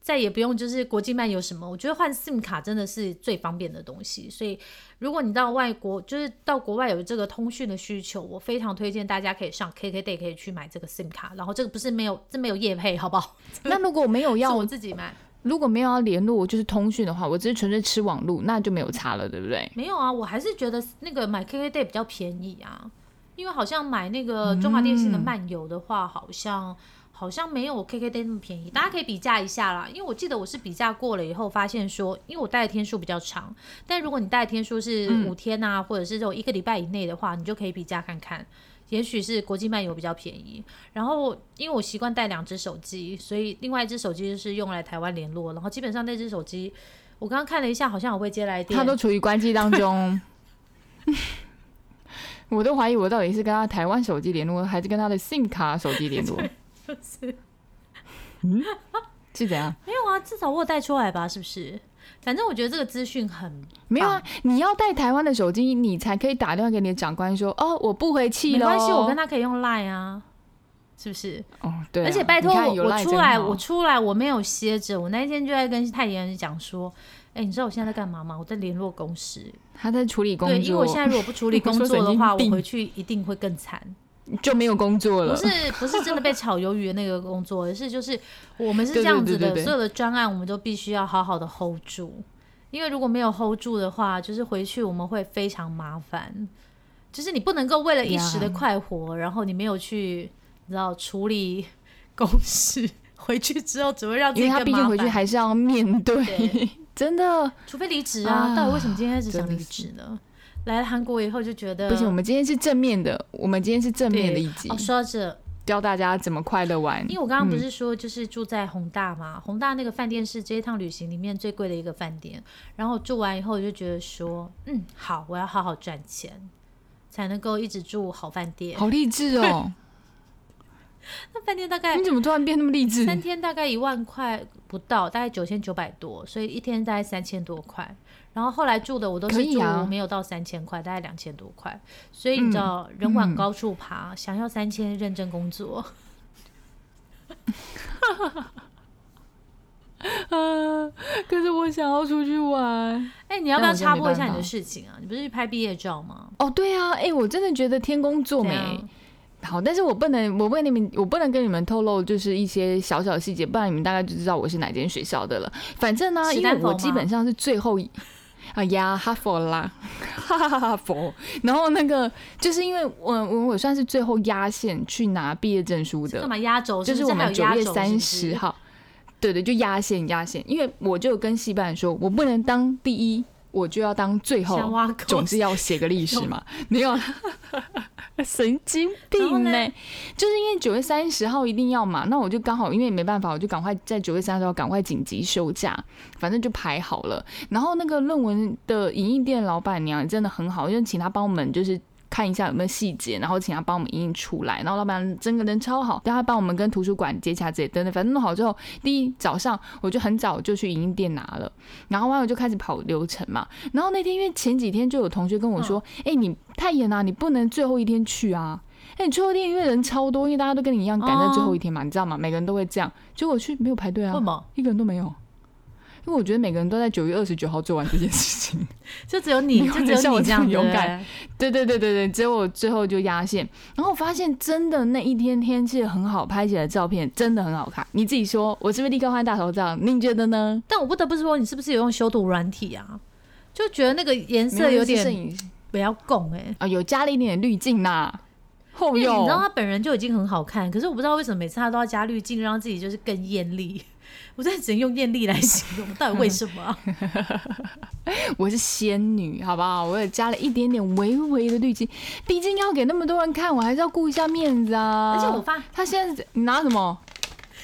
A: 再也不用就是国际漫游什么，我觉得换 SIM 卡真的是最方便的东西。所以如果你到外国，就是到国外有这个通讯的需求，我非常推荐大家可以上 KKday 可以去买这个 SIM 卡。然后这个不是没有，这没有业配，好不好？
B: 那如果没有
A: 要
B: 要
A: 我自己买。
B: 如果没有要联络，就是通讯的话，我只是纯粹吃网络，那就没有差了，对不对？
A: 没有啊，我还是觉得那个买 KKday 比较便宜啊，因为好像买那个中华电信的漫游的话，好像好像没有 KKday 那么便宜。大家可以比价一下啦，因为我记得我是比价过了以后，发现说，因为我带的天数比较长，但如果你带的天数是
B: 嗯
A: 五天啊，或者是这种一个礼拜以内的话，你就可以比价看看。也许是国际漫游比较便宜，然后因为我习惯带两只手机，所以另外一只手机就是用来台湾联络，然后基本上那只手机我刚刚看了一下，好像我会接来电，
B: 它都处于关机当中。我都怀疑我到底是跟他台湾手机联络，还是跟他的 SIM 卡手机联络？
A: 是
B: 是怎样？
A: 没有啊，至少我有带出来吧，是不是？反正我觉得这个资讯很
B: 没有啊，你要带台湾的手机，你才可以打电话给你的长官说：“哦，我不回气了。”
A: 没关系，我跟他可以用 Line 啊，是不是？
B: 哦，对啊、
A: 而且拜托我，我出来，我出来，我没有歇着。我那一天就在跟太妍讲说，哎、你知道我现在在干嘛吗？我在联络公司。
B: 他在处理工作，
A: 对，因为我现在如果不处理工作的话，我回去一定会更惨。
B: 就没有工作了。
A: 不是不是真的被炒鱿鱼的那个工作，而是就是我们是这样子的，所有的专案我们都必须要好好的 hold 住，因为如果没有 hold 住的话，就是回去我们会非常麻烦。就是你不能够为了一时的快活，然后你没有去，你知道处理公事，回去之后只会让自
B: 因为他
A: 己
B: 毕竟回去。还是要面对，
A: 对
B: 真的
A: 除非离职啊，
B: 啊
A: 到底为什么今天开始想离职呢？来了韩国以后就觉得
B: 不行。我们今天是正面的，我们今天是正面的一集，
A: 哦，说到这，
B: 教大家怎么快乐玩。
A: 因为我刚刚不
B: 嗯
A: 是说就是住在宏大嘛，宏大那个饭店是这一趟旅行里面最贵的一个饭店。然后住完以后，我就觉得说，嗯，好，我要好好赚钱，才能够一直住好饭店。
B: 好励志哦！
A: 那饭店大概
B: 你怎么突然变那么励志？
A: 三天大概一万块不到，大概九千九百多，所以一天大概三千多块。然后后来住的我都是住
B: 可以啊
A: 没有到三千块，大概两千多块。所以你知道，人往高处爬，想要三千认真工作。
B: 啊！可是我想要出去玩。
A: 哎、你要不要插播一下你的事情啊？你不是去拍毕业照吗？
B: 哦，对啊，哎、我真的觉得天公作美。好，但是我不能，我不跟你们，我不能跟你们透露，就是一些小小的细节，不然你们大概就知道我是哪间学校的了。反正呢，因为我基本上是最后一。啊呀，哈佛啦，哈哈哈佛。然后那个，就是因为我我我算是最后压线去拿毕业证书的
A: 干，嘛压轴？
B: 就是我们九月三。十号，对对，就压线压线，因为我就跟戏班说，我不能当第一，我就要当最后总是要写个历史嘛，没有，神经病
A: 呢、
B: 就是因为九月三十号一定要嘛，那我就刚好因为没办法，我就赶快在九月三十号赶快紧急休假，反正就排好了。然后那个论文的影印店老板娘真的很好，因为请她帮我们就是。看一下有没有细节，然后请他帮我们影印出来。然后老板真的人超好，让他帮我们跟图书馆接洽这些等等，反正弄好之后，第一早上我就很早就去影印店拿了，然后完我就开始跑流程嘛。然后那天因为前几天就有同学跟我说，哎、你太严啦、你不能最后一天去啊。哎、你最后一天因为人超多，因为大家都跟你一样赶在最后一天嘛，你知道吗？每个人都会这样。结果去没有排队啊
A: 为什，么？
B: 一个人都没有。因为我觉得每个人都在九月二十九号做完这件事情。
A: 就只有你，就只有
B: 人像我这
A: 样
B: 勇敢
A: 对不
B: 对对对对对，只有我最后就压线。然后我发现真的那一天天气很好，拍起来照片真的很好看。你自己说，我是不是立刻换大头照？你觉得呢？
A: 但我不得不说，你是不是有用修图软体啊？就觉得那个颜色有点不要拱哎。
B: 啊，有加了一点点滤镜呐。后用
A: 你知道他本人就已经很好看，可是我不知道为什么每次他都要加滤镜，让自己就是更艳丽。我真的只能用艳丽来形容，到底为什么啊？
B: 我是仙女，好不好？我也加了一点点微微的滤镜，毕竟要给那么多人看，我还是要顾一下面子啊。
A: 而且我发，
B: 他现在你拿什么？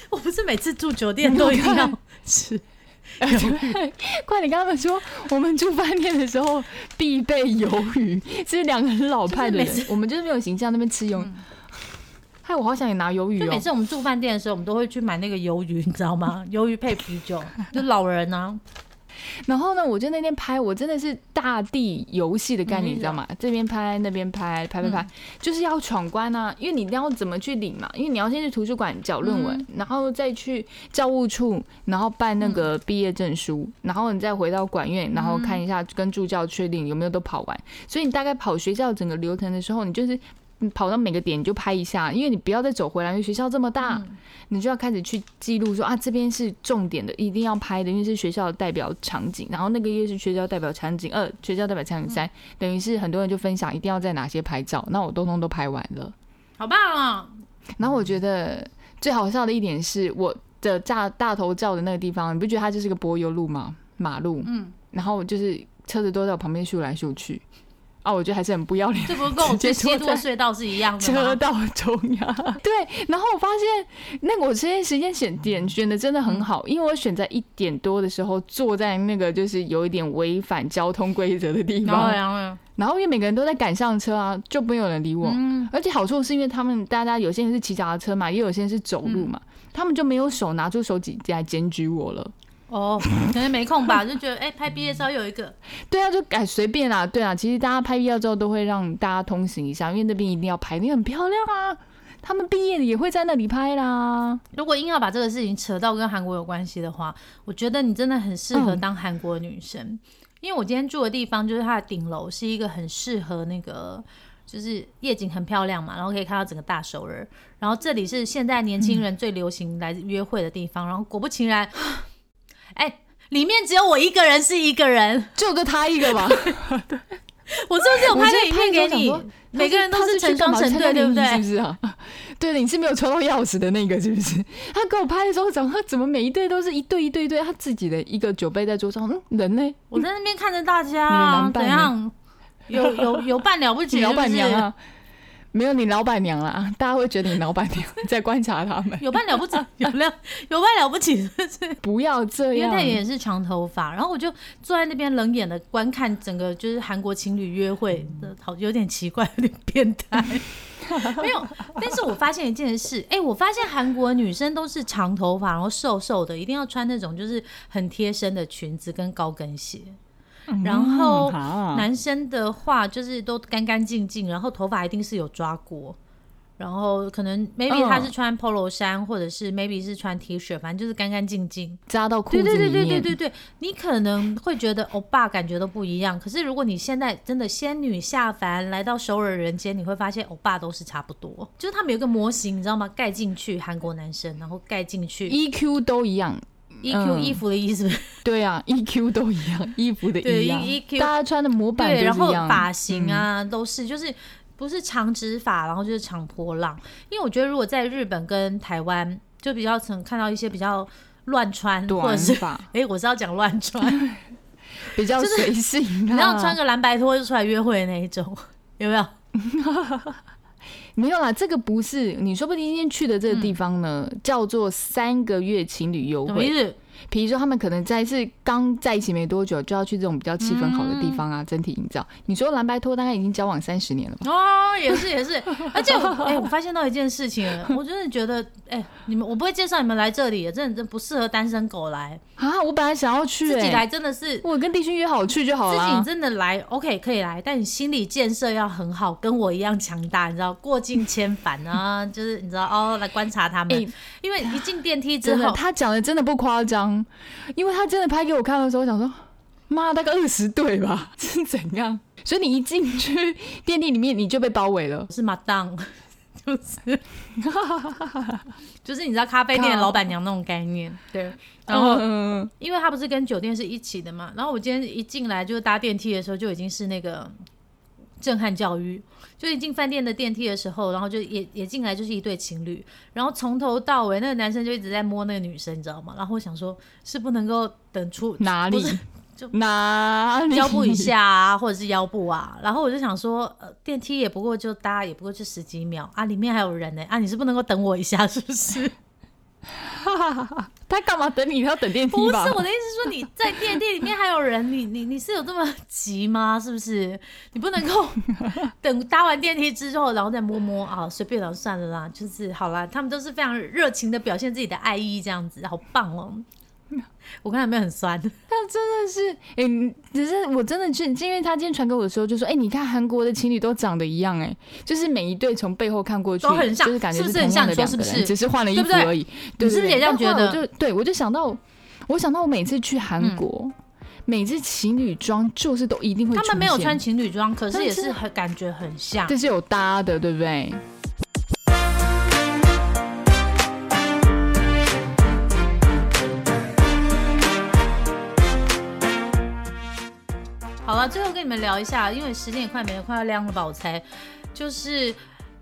A: 我不是每次住酒店都一定要吃，
B: 快点跟他们说，我们住饭店的时候必备鱿鱼，是两个很老派的人，我们就是没有形象那边吃鱿鱼。害我好想也拿鱿鱼
A: 就每
B: 哦。
A: 次我们住饭店的时候，我们都会去买那个鱿鱼，你知道吗？鱿鱼配啤酒，就老人啊，
B: 然后呢，我就那天拍，我真的是大地游戏的概念，
A: 嗯
B: 你知道吗？这边拍，那边拍，拍拍拍，就是要闯关啊！因为你要怎么去领嘛？因为你要先去图书馆缴论文，然后再去教务处，然后办那个毕业证书，然后你再回到管院，然后看一下跟助教确定有没有都跑完。所以你大概跑学校整个流程的时候，你就是。你跑到每个点你就拍一下，因为你不要再走回来，因为学校这么大，你就要开始去记录说啊，这边是重点的，一定要拍的，因为是学校的代表场景，然后那个又是学校代表场景二，学校代表场景三，等于是很多人就分享一定要在哪些拍照，那我通通都拍完了。
A: 好棒哦！
B: 然后我觉得最好笑的一点是我的大大头照的那个地方，你不觉得它就是个柏油路吗？马路，
A: 嗯，
B: 然后就是车子都在我旁边咻来咻去，啊，我觉得还是很不要脸。
A: 这不是跟我
B: 直接
A: 去西
B: 坐在
A: 多隧道是一样的吗？
B: 车道中央。对，然后我发现那个我这些时间选点选的真的很好，因为我选在一点多的时候坐在那个就是有一点违反交通规则的地
A: 然后
B: 方，
A: 然后
B: 然后因为每个人都在赶上车啊，就没有人理我。
A: 嗯，
B: 而且好处是因为他们大家有些人是骑脚踏车嘛，也有些人是走路嘛，他们就没有手拿出手机来检举我了。
A: 哦，可能没空吧，就觉得哎、拍毕业照有一个，
B: 对啊，就改随便啦，对啊，其实大家拍毕业照都会让大家通行一下，因为那边一定要拍，因为很漂亮啊。他们毕业的也会在那里拍啦。
A: 如果硬要把这个事情扯到跟韩国有关系的话，我觉得你真的很适合
B: 嗯
A: 当韩国女生，因为我今天住的地方就是它的顶楼是一个很适合那个。就是夜景很漂亮嘛，然后可以看到整个大首尔。然后这里是现在年轻人最流行来约会的地方。然后果不其然，哎、里面只有我一个人是一个人。
B: 就就他一个吧，
A: 我是不是有拍个影片给你？每个人都是成双成对，对不对？
B: 是不是啊？对的，你是没有抽到钥匙的那个，是不是？他给我拍的时候，讲他怎么每一对都是一对一对一对，他自己的一个酒杯在桌上，嗯，人呢？
A: 我在那边看着大家怎样？有有有伴了不起，
B: 你老板娘啊？没有你老板娘啦，大家会觉得你老板娘 在观察他们，
A: 有伴了不起，有了有伴了不起，是不是？
B: 不要这样
A: 因为他。也是长头发，然后我就坐在那边冷眼的观看整个就是韩国情侣约会的，好有点奇怪，有点变态。没有，但是我发现一件事，哎、我发现韩国女生都是长头发，然后瘦瘦的，一定要穿那种就是很贴身的裙子跟高跟鞋。然后男生的话就是都干干净净，然后头发一定是有抓过，然后可能 maybe
B: 嗯
A: 他是穿 polo 衫，或者是 maybe 是穿 T 恤，反正就是干干净净。
B: 扎到裤
A: 对对
B: 子里面，
A: 对对对对对，你可能会觉得欧巴感觉都不一样，可是如果你现在真的仙女下凡来到首尔人间，你会发现欧巴都是差不多，就是他们有一个模型，你知道吗？盖进去韩国男生，然后盖进去
B: EQ 都一样，
A: EQ
B: 嗯
A: 衣服的意思，
B: 对啊，EQ 都一样，衣服的
A: 对
B: 一样
A: EQ
B: 大家穿的模板
A: 对，然后发型啊、都是就是。不是长直发，然后就是长波浪。因为我觉得，如果在日本跟台湾，就比较曾看到一些比较乱穿，或者是
B: 发。
A: 哎、我是要讲乱穿，
B: 比较随性、啊，
A: 你要穿个蓝白拖就出来约会的那一种，有没有？
B: 没有啦，这个不是你说不定今天去的这个地方呢，叫做三个月情侣优惠。
A: 什么意思？
B: 比如说他们可能在是刚在一起没多久，就要去这种比较气氛好的地方
A: 嗯
B: 啊，整体营造。你说蓝白拖大概已经交往三十年了吧？
A: 哦，也是也是，而且我 哎、我发现到一件事情，我真的觉得，哎、你们我不会介绍你们来这里，真的真不适合单身狗来，
B: 啊，我本来想要去、欸，
A: 自己来真的是。
B: 我跟弟兄约好去就好了
A: 自己。真的来，OK 可以来，但你心理建设要很好，跟我一样强大，你知道，过境千帆啊，就是你知道哦，来观察他们，
B: 哎
A: 因为一进电梯之后，
B: 他讲的真的不夸张，因为他真的拍给我看的时候，我想说，妈，大概二十对吧？是怎样？所以你一进去电梯里面，你就被包围了。
A: 是马当，就是 就是你知道咖啡店老板娘那种概念，对。然后，
B: 嗯，
A: 因为他不是跟酒店是一起的嘛，然后我今天一进来就是搭电梯的时候就已经是那个震撼教育，就一进饭店的电梯的时候，然后就也也进来就是一对情侣，然后从头到尾那个男生就一直在摸那个女生，你知道吗？然后我想说，是不能够等出
B: 哪里？
A: 就
B: 哪里？
A: 腰部以下啊，或者是腰部啊，然后我就想说，呃，电梯也不过就搭，也不过就十几秒啊，里面还有人呢、啊，你是不能够等我一下，是不是？
B: 他干嘛等你？他要等电梯
A: 不是？我的意思，是说你在电梯里面还有人，你你你是有这么急吗？是不是？你不能够 等搭完电梯之后，然后再摸摸啊，随便了，算了啦，就是好啦。他们都是非常热情的表现自己的爱意，这样子，好棒哦。我刚才有没有很酸？
B: 他真的是，哎、你只是我真的是，因为他今天传给我的时候就说，哎、你看韩国的情侣都长得一样、哎，就是每一对从背后看过去
A: 都很像
B: 就是感觉
A: 是不是
B: 同样的
A: 很像你说
B: 两个人，
A: 是不是
B: 只是换了衣服而已。对
A: 你是不是也这样觉得
B: 就对我就想到，我想到我每次去韩
A: 嗯
B: 国，每次情侣装就是都一定会
A: 他们没有穿，情侣装，可是也
B: 是
A: 很感觉很像。
B: 这是有搭的，对不对？
A: 好了，最后跟你们聊一下，因为时间也快没了，快要亮了吧？我猜，就是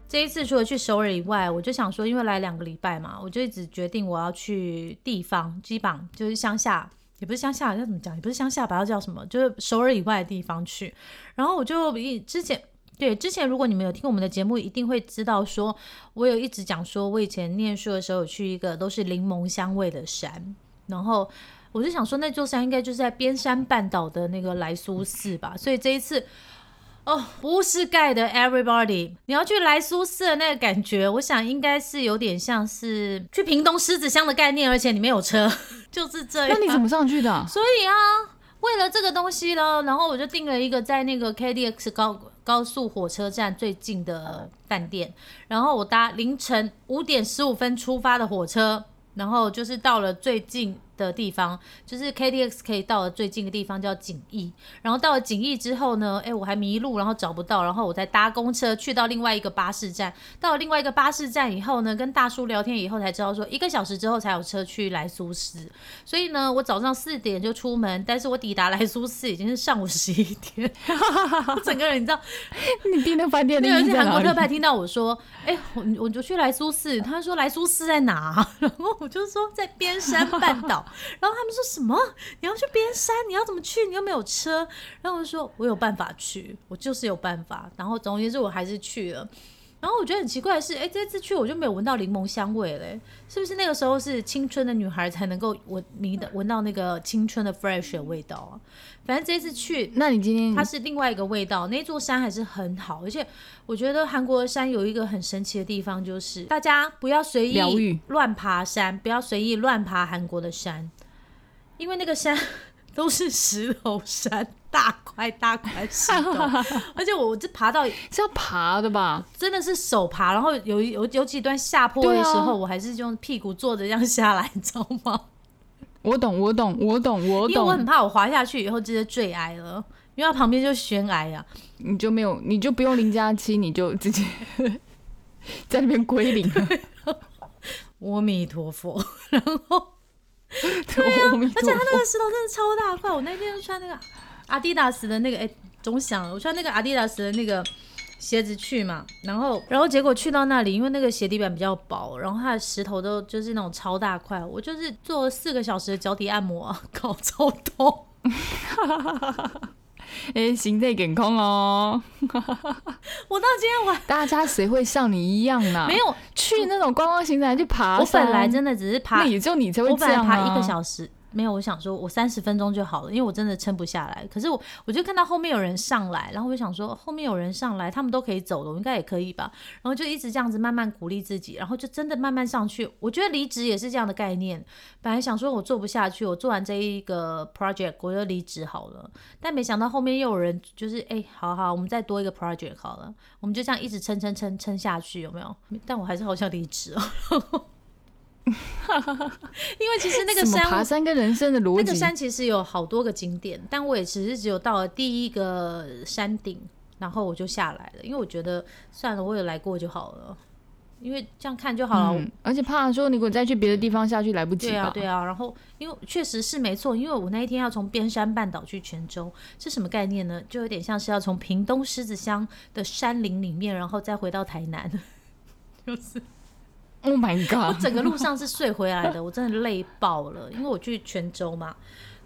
A: 这一次除了去首尔以外，我就想说，因为来两个礼拜嘛，我就一直决定我要去地方，基本就是乡下，也不是乡下，要怎么讲？也不是乡下吧，要叫什么？就是首尔以外的地方去。然后我就一之前。对，之前如果你们有听我们的节目，一定会知道说，我有一直讲说，我以前念书的时候有去一个都是柠檬香味的山，然后我就想说，那座山应该就是在边山半岛的那个莱苏寺吧，所以这一次。哦，不是盖的，everybody，你要去莱苏寺的那个感觉，我想应该是有点像是去屏东狮子乡的概念，而且你没有车，就是这样。
B: 那你怎么上去的啊？
A: 所以啊，为了这个东西呢，然后我就订了一个在那个 KDX 高高速火车站最近的饭店，然后我搭凌晨五点十五分出发的火车，然后就是到了最近的地方，就是 KDX 可以到的最近的地方叫景义，然后到了景义之后呢，哎，我还迷路，然后找不到，然后我再搭公车去到另外一个巴士站，到了另外一个巴士站以后呢，跟大叔聊天以后才知道说一个小时之后才有车去莱苏斯，所以呢，我早上四点就出门，但是我抵达莱苏斯已经是上午十一点，我整个人你知道，
B: 你订那饭店的
A: 那有一
B: 意义在哪里？
A: 天韩国特？派听到我说，哎、我我就去莱苏斯，他说莱苏斯在哪？然后我就说在边山半岛，然后他们说什么？你要去边山？你要怎么去？你又没有车？然后我就说我有办法去，我就是有办法。然后总而言之，我还是去了。然后我觉得很奇怪的是，哎，这次去我就没有闻到柠檬香味嘞，是不是那个时候是青春的女孩才能够闻闻的闻到那个青春的 fresh 的味道啊？反正这次去，
B: 那你今天
A: 它是另外一个味道。那座山还是很好，而且我觉得韩国的山有一个很神奇的地方，就是大家不要随意乱爬山，不要随意乱爬韩国的山，因为那个山 都是石头山，大块大块石头，而且我这爬到
B: 是要爬的吧？
A: 真的是手爬，然后有有有几段下坡的时候，我还是用屁股坐着这样下来，你知道吗？
B: 我懂，我懂，我懂，我
A: 因为我很。怕我滑下去以后直接坠崖了，因为它旁边就是悬崖啊。
B: 你就没有，你就不用零加七，你就直接 在那边归零 了。
A: 阿弥陀佛，然后
B: 对啊，
A: 而且它那个石头真的超大块，我那天就穿那个阿迪达斯的那个，哎、总想，我穿那个阿迪达斯的那个鞋子去嘛，然后然后结果去到那里，因为那个鞋底板比较薄，然后它的石头都就是那种超大块，我就是做了四个小时的脚底按摩、啊，搞超痛。
B: 哎、心态健康哦。
A: 我到今天我还
B: 大家谁会像你一样呢？
A: 没有，
B: 去那种观光行程还去爬
A: 我，本来真的只是爬
B: 那，也就你才会
A: 我
B: 这样啊。
A: 本来爬一个小时。没有，我想说，我三十分钟就好了，因为我真的撑不下来。可是我，我就看到后面有人上来，然后我就想说，后面有人上来，他们都可以走了，我应该也可以吧。然后就一直这样子慢慢鼓励自己，然后就真的慢慢上去。我觉得离职也是这样的概念。本来想说我做不下去，我做完这一个 project 我就离职好了，但没想到后面又有人就是，哎、好好，我们再多一个 project 好了，我们就这样一直撑撑撑撑下去，有没有？但我还是好想离职哦。因为其实那个山
B: 爬山跟人生的逻辑，
A: 那个山其实有好多个景点，但我也只是只有到了第一个山顶，然后我就下来了，因为我觉得算了，我有来过就好了，因为这样看就好了。
B: 嗯，而且怕说你如果再去别的地方下去来不及吧？
A: 对啊，对啊，然后因为确实是没错，因为我那一天要从边山半岛去泉州，是什么概念呢？就有点像是要从屏东狮子乡的山林里面，然后再回到台南，就是。
B: Oh my god！
A: 我整个路上是睡回来的，我真的累爆了，因为我去泉州嘛。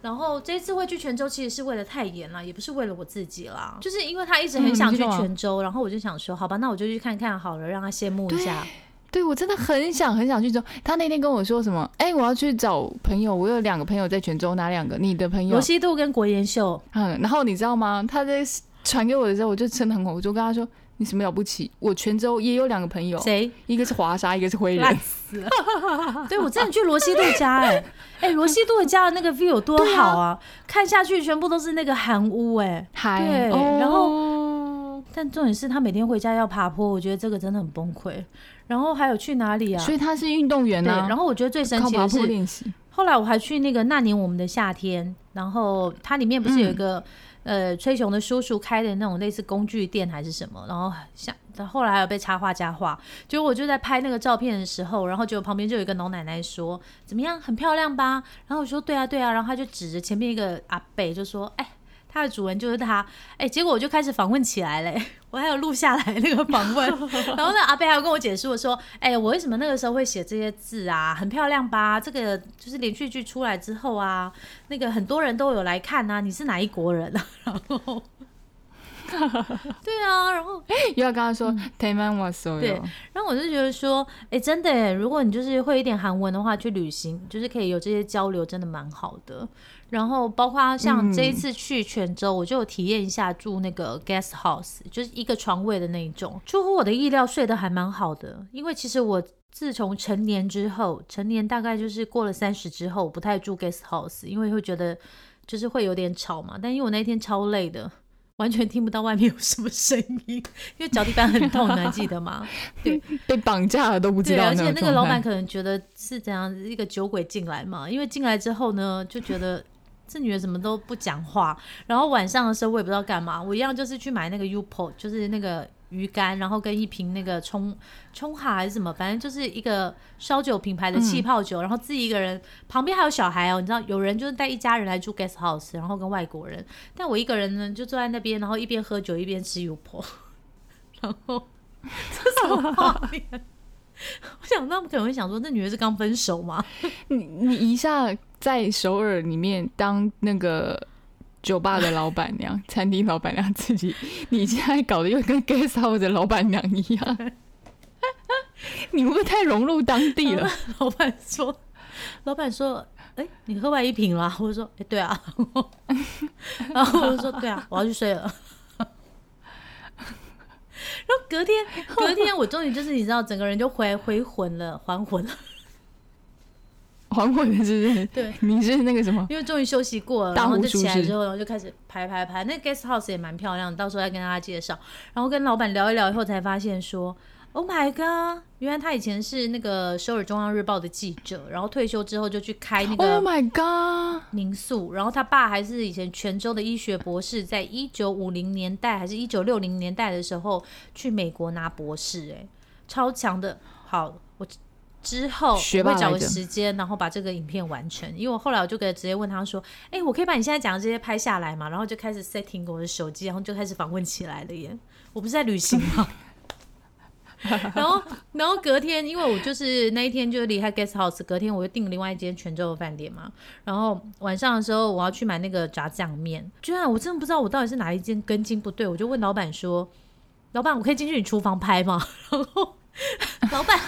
A: 然后这一次会去泉州，其实是为了太妍啦，也不是为了我自己啦，就是因为他一直很想去泉州，然后我就想说，好吧，那我就去看看好了，让他羡慕一下。
B: 对我真的很想很想去州。他那天跟我说什么？哎、我要去找朋友，我有两个朋友在泉州，哪两个？你的朋友
A: 罗？西度跟国妍秀，
B: 嗯，然后你知道吗？他在传给我的时候，我就真的很火，我就跟他说：“你什么了不起？我泉州也有两个朋友，
A: 谁
B: 一个是华沙，一个是灰
A: 烂
B: 人。
A: 死了？对我真的去罗西度家、哎哎，罗西度的家的那个 view 有多好啊！看下去全部都是那个韩屋、哎，
B: 嗨，
A: 对
B: 哦
A: 然后但重点是他每天回家要爬坡，我觉得这个真的很崩溃。然后还有去哪里啊？
B: 所以他是运动员
A: 对，
B: 呐、
A: 然后我觉得最神奇的是，后来我还去那个那年我们的夏天，然后它里面不是有一个、呃崔雄的叔叔开的那种类似工具店还是什么，然后像后来还有被插画家画，结果我就在拍那个照片的时候，然后就旁边就有一个老奶奶说怎么样，很漂亮吧？然后我说对啊对啊，然后他就指着前面一个阿伯就说，哎。他的主人就是他，哎、结果我就开始访问起来嘞，我还有录下来那个访问，然后那阿贝还有跟我解释我说，哎、我为什么那个时候会写这些字啊？很漂亮吧？这个就是连续剧出来之后啊，那个很多人都有来看啊，你是哪一国人啊？然后，对啊，然后
B: 又要跟他说台湾我所
A: 对，然后我就觉得说，哎、真的耶，如果你就是会一点韩文的话，去旅行就是可以有这些交流，真的蛮好的。然后包括像这一次去泉州，我就有体验一下住那个 guest house，就是一个床位的那一种，出乎我的意料，睡得还蛮好的。因为其实我自从成年之后，成年大概就是过了三十之后，我不太住 guest house，因为会觉得就是会有点吵嘛。但因为我那天超累的。完全听不到外面有什么声音，因为脚底板很痛，你还记得吗？
B: 对被绑架了都不知
A: 对，
B: 道
A: 而且那个老板可能觉得是怎样一个酒鬼进来嘛，因为进来之后呢，就觉得这女的怎么都不讲话，然后晚上的时候我也不知道干嘛，我一样就是去买那个 U p o 就是那个鱼干，然后跟一瓶那个冲冲哈还是什么，反正就是一个烧酒品牌的气泡酒，然后自己一个人，旁边还有小孩哦，你知道有人就是带一家人来住 guest house，然后跟外国人，但我一个人呢就坐在那边，然后一边喝酒一边吃 U p o 然后 这什么画面？我想他们可能会想说，那女的是刚分手吗？
B: 你你一下在首尔里面当那个酒吧的老板娘、餐厅老板娘自己，你现在搞得又跟 guest house 的老板娘一样，你会不会太融入当地了？
A: 老板说，老板说，哎、你喝完一瓶啦？我说，哎、对啊。然后我就说，对啊，我要去睡了。然后隔天，隔天我终于就是你知道，整个人就回回魂了，还魂了。
B: 还我的是不是？
A: 对，
B: 你是那个什么？
A: 因为终于休息过了，然后就起来之后，然后就开始拍拍拍。那 guest house 也蛮漂亮的，到时候再跟大家介绍。然后跟老板聊一聊以后，才发现说，Oh my god，原来他以前是那个首尔中央日报的记者，然后退休之后就去开那个 Oh
B: my god！
A: 民宿，然后他爸还是以前泉州的医学博士，在一九五零年代还是一九六零年代的时候去美国拿博士，哎，超强的。好，我之后
B: 学
A: 会找个时间，然后把这个影片完成。因为我后来我就给直接问他说，哎，我可以把你现在讲的这些拍下来吗？然后就开始 setting 我的手机，然后就开始访问起来了耶。我不是在旅行吗？然后，然后隔天，因为我就是那一天就离开 guest house，隔天我就订另外一间泉州的饭店嘛。然后晚上的时候，我要去买那个炸酱面。居然我真的不知道我到底是哪一间根筋不对，我就问老板说：“老板，我可以进去你厨房拍吗？”然后 老板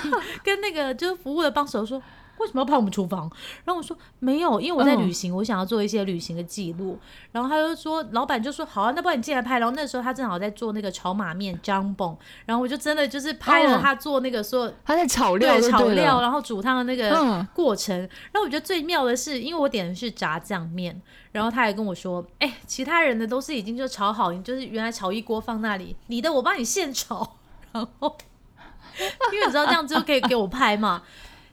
A: 跟那个就是服务的帮手说。为什么要拍我们厨房？然后我说没有，因为我在旅行，我想要做一些旅行的记录。然后他就说，老板就说好啊，那不然你进来拍。然后那时候他正好在做那个炒马面 j a m b o 然后我就真的就是拍了他做那个说
B: 他在炒料，
A: 炒料，然后煮汤的那个过程。然后我觉得最妙的是，因为我点的是炸酱面，然后他还跟我说，哎，其他人的都是已经就炒好，你就是原来炒一锅放那里，你的我帮你现炒。然后 因为你知道这样子就可以给我拍嘛。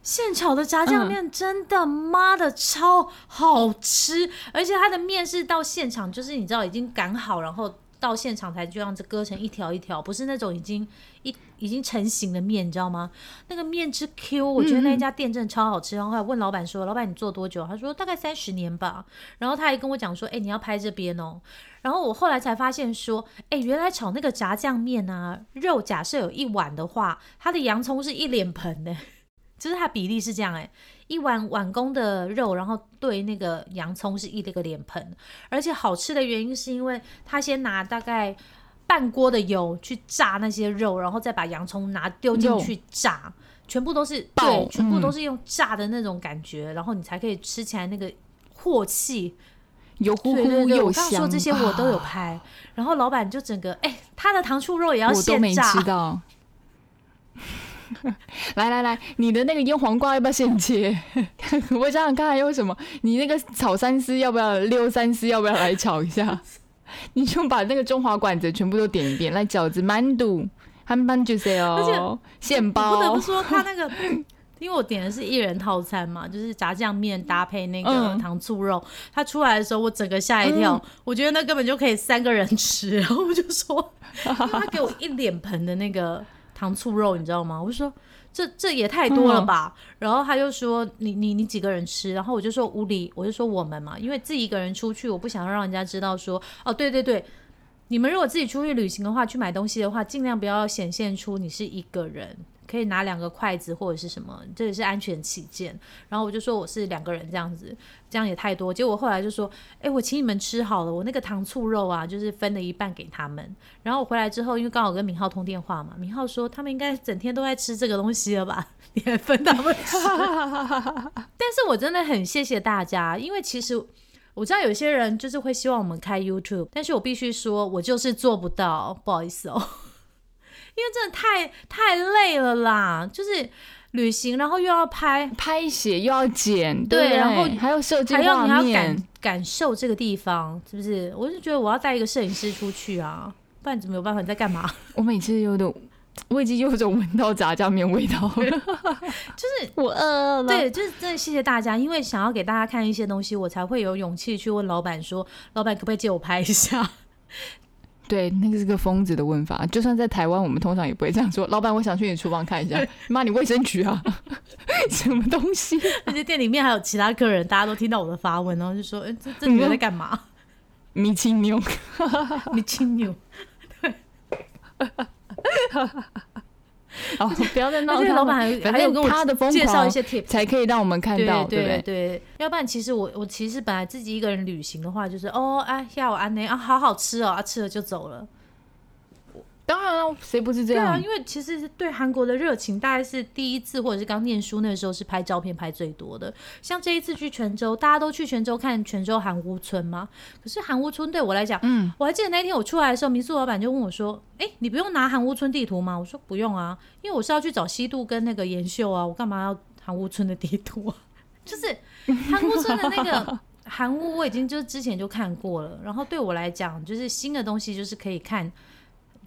A: 现炒的炸酱面真的妈的超好吃，而且它的面是到现场，就是你知道已经擀好，然后到现场才这样子割成一条一条，不是那种已经一已经成型的面，你知道吗？那个面之 Q，我觉得那家店真的超好吃。然后还问老板说：“老板你做多久？”他说：“大概三十年吧。”然后他还跟我讲说：“哎，你要拍这边哦。”然后我后来才发现说：“哎，原来炒那个炸酱面啊，肉假设有一碗的话，它的洋葱是一脸盆的。” 就是它比例是这样哎，一碗碗公的肉，然后对那个洋葱是一个脸盆，而且好吃的原因是因为他先拿大概半锅的油去炸那些肉，然后再把洋葱拿丢进去炸，全部都是对，全部都是用炸的那种感觉，然后你才可以吃起来那个镬气，
B: 油乎乎又香。
A: 我刚说这些我都有拍，然后老板就整个哎，他的糖醋肉也要现
B: 炸。来来来，你的那个腌黄瓜要不要现切？我想想看还有什么？你那个炒三丝要不要溜三丝？要不要来炒一下？你就把那个中华馆子全部都点一遍。来饺子、馒头、汉堡就是哦，现包。
A: 不得不说，他那个，因为我点的是一人套餐嘛，就是炸酱面搭配那个糖醋肉。他出来的时候，我整个吓一跳，我觉得那根本就可以三个人吃。然后我就说，他给我一脸盆的那个。糖醋肉，你知道吗？我就说这这也太多了吧。然后他就说你你你几个人吃？然后我就说屋里，我就说我们嘛，因为自己一个人出去，我不想让人家知道说哦，对对对，你们如果自己出去旅行的话，去买东西的话，尽量不要显现出你是一个人。可以拿两个筷子或者是什么，这也是安全起见。然后我就说我是两个人这样子，这样也太多。结果后来就说，哎，我请你们吃好了，我那个糖醋肉啊，就是分了一半给他们。然后我回来之后，因为刚好跟明浩通电话嘛，明浩说他们应该整天都在吃这个东西了吧？你还分他们吃？但是我真的很谢谢大家，因为其实我知道有些人就是会希望我们开 YouTube，但是我必须说，我就是做不到，不好意思哦。因为真的太太累了啦，就是旅行，然后又要拍
B: 拍写，又要剪，
A: 对，然后
B: 还要设计
A: 还要你要感感受这个地方，是不是？我就觉得我要带一个摄影师出去啊，不然怎么有办法？你在干嘛？
B: 我每次有点，我已经有种闻到炸酱面味道了，
A: 就是
B: 我饿了。
A: 对，就是真的谢谢大家，因为想要给大家看一些东西，我才会有勇气去问老板说，老板可不可以借我拍一下？
B: 对，那个是个疯子的问法。就算在台湾，我们通常也不会这样说。老板，我想去你厨房看一下。妈，你卫生局啊？什么东西？
A: 而且店里面还有其他客人，大家都听到我的发问，然后就说：“哎，这这女人在干嘛？”
B: 米青牛，
A: 米青牛，对。
B: 哦，不要再闹！
A: 老板还还有跟我
B: 他的
A: 介绍一些贴，
B: 才可以让我们看到，
A: 对
B: 对
A: 对。要不然，其实我我其实本来自己一个人旅行的话，就是哦，哎，下午安内啊，好好吃哦，啊，吃了就走了。
B: 当然了，谁不是这样？
A: 对啊，因为其实对韩国的热情，大概是第一次或者是刚念书那时候是拍照片拍最多的。像这一次去泉州，大家都去泉州看泉州韩屋村吗？可是韩屋村对我来讲，嗯，我还记得那天我出来的时候，民宿老板就问我说：“哎，你不用拿韩屋村地图吗？”我说：“不用啊，因为我是要去找西渡跟那个延秀啊，我干嘛要韩屋村的地图啊？就是韩屋村的那个 韩屋，我已经就之前就看过了。然后对我来讲，就是新的东西，就是可以看。”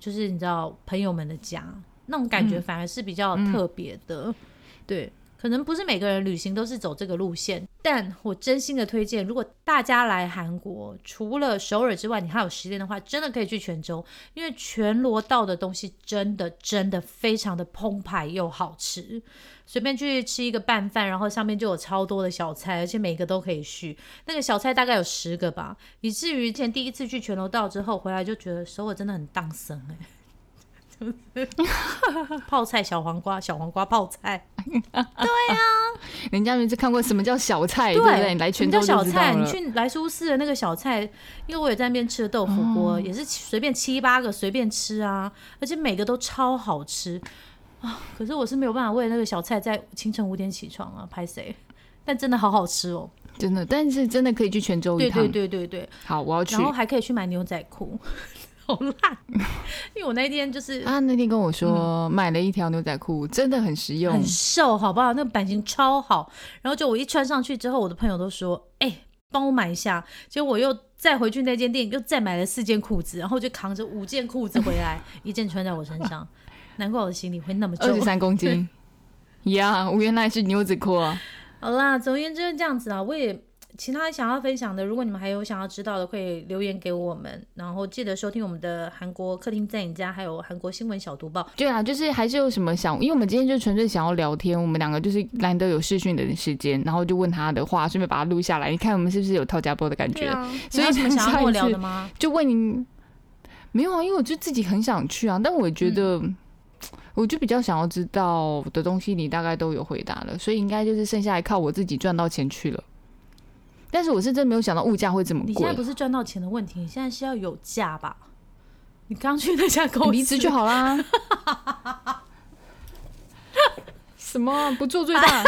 A: 就是你知道朋友们的家那种感觉，反而是比较特别的，对。可能不是每个人旅行都是走这个路线，但我真心的推荐，如果大家来韩国，除了首尔之外，你还有时间的话，真的可以去泉州，因为全罗道的东西真的真的非常的澎湃又好吃，随便去吃一个拌饭，然后上面就有超多的小菜，而且每个都可以续，那个小菜大概有十个吧，以至于前第一次去全罗道之后回来就觉得首尔真的很荡生哎。泡菜小黄瓜，小黄瓜泡菜，对啊
B: 人家没次看过什么叫小菜，对不对？你来泉州
A: 叫小菜，你。去来苏市的那个小菜，因为我也在那边吃的豆腐锅，
B: 哦
A: 也是随便七八个随便吃啊，而且每个都超好吃啊。可是我是没有办法为了那个小菜在清晨五点起床啊，拍谁？但真的好好吃哦。
B: 真的，但是真的可以去泉州一趟。
A: 对对对对对，
B: 好，我要去
A: 然。后还可以去买牛仔裤，好烂。因为我那天就是
B: 他那天跟我说，买了一条牛仔裤，真的很实用
A: 很。瘦，好不好？那个版型超好。然后就我一穿上去之后，我的朋友都说：“哎、帮我买一下。”结果我又再回去那间店，又再买了四件裤子，然后就扛着五件裤子回来，一件穿在我身上。难怪我的行李会那么重
B: 二十。三公斤。呀我原来是牛仔裤啊！
A: 好啦，总而言之就是这样子啊。我也其他想要分享的，如果你们还有想要知道的，可以留言给我们。然后记得收听我们的韩国客厅在你家，还有韩国新闻小读报。
B: 对啊，就是还是有什么想，因为我们今天就纯粹想要聊天，我们两个就是难得有视讯的时间，然后就问他的话，顺便把它录下来。你看我们是不是有套家播的感觉？
A: 啊，
B: 所以
A: 你有什么想要跟我聊的吗？
B: 就问你，没有啊，因为我就自己很想去啊，但我觉得。
A: 嗯
B: 我就比较想要知道的东西，你大概都有回答了，所以应该就是剩下来靠我自己赚到钱去了。但是我是真没有想到物价会这么贵
A: 你现在不，是赚到钱的问题，你现在是要有价吧？你刚去那家公司
B: 离职就好啦。什么啊不做最大？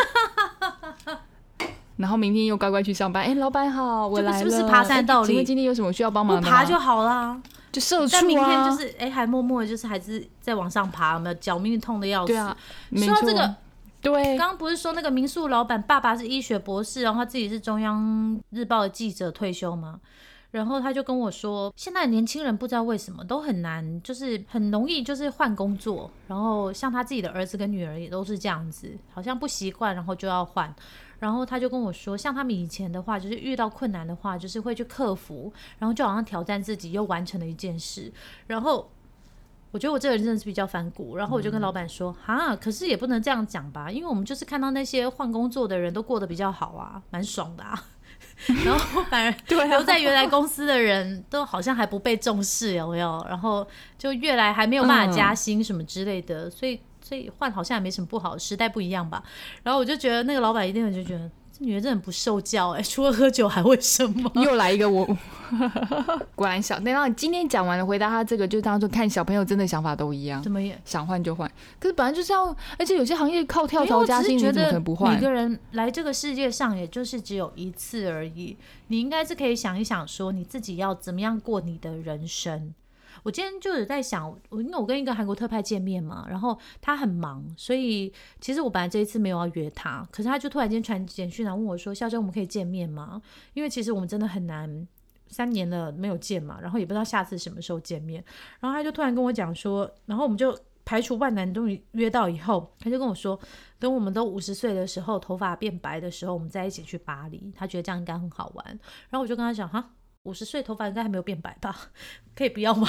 B: 然后明天又乖乖去上班。哎、老板好，我来了。
A: 是不是爬山道理
B: 哎请问今天有什么需要帮忙的？
A: 爬就好啦。
B: 就社畜
A: 但明天
B: 啊，
A: 就是哎、还默默的，就是还是在往上爬，有没有？脚明明痛的要死。
B: 对啊，
A: 说到这个，
B: 对，
A: 刚刚不是说那个民宿老板爸爸是医学博士，然后他自己是中央日报的记者退休吗？然后他就跟我说，现在年轻人不知道为什么都很难，就是很容易就是换工作。然后像他自己的儿子跟女儿也都是这样子，好像不习惯，然后就要换。然后他就跟我说，像他们以前的话，就是遇到困难的话，就是会去克服，然后就好像挑战自己，又完成了一件事。然后我觉得我这个人真的是比较反骨，然后我就跟老板说，哈，可是也不能这样讲吧，因为我们就是看到那些换工作的人都过得比较好啊，蛮爽的啊。然后反而
B: 对
A: 留在原来公司的人都好像还不被重视，有没有？然后就越来还没有办法加薪什么之类的，所以所以换好像也没什么不好，时代不一样吧。然后我就觉得那个老板一定会就觉得这女人真的很不受教哎、除了喝酒还会什么？
B: 又来一个我，果然小。然后你今天讲完了，回答他这个，就当做看小朋友真的想法都一样，
A: 怎么也？
B: 想换就换。可是本来就是要，而且有些行业靠跳槽加薪，你怎么可能不换
A: 每？个人来这个世界上，也就是只有一次而已。你应该是可以想一想，说你自己要怎么样过你的人生。我今天就是在想，我因为我跟一个韩国特派见面嘛，然后他很忙，所以其实我本来这一次没有要约他，可是他就突然间传简讯来问我说：“肖珍，我们可以见面吗？”因为其实我们真的很难。三年了没有见嘛，然后也不知道下次什么时候见面，然后他就突然跟我讲说，然后我们就排除万难，终于约到以后，他就跟我说，等我们都五十岁的时候，头发变白的时候，我们再一起去巴黎。他觉得这样应该很好玩。然后我就跟他讲，哈，五十岁头发应该还没有变白吧？可以不要吗？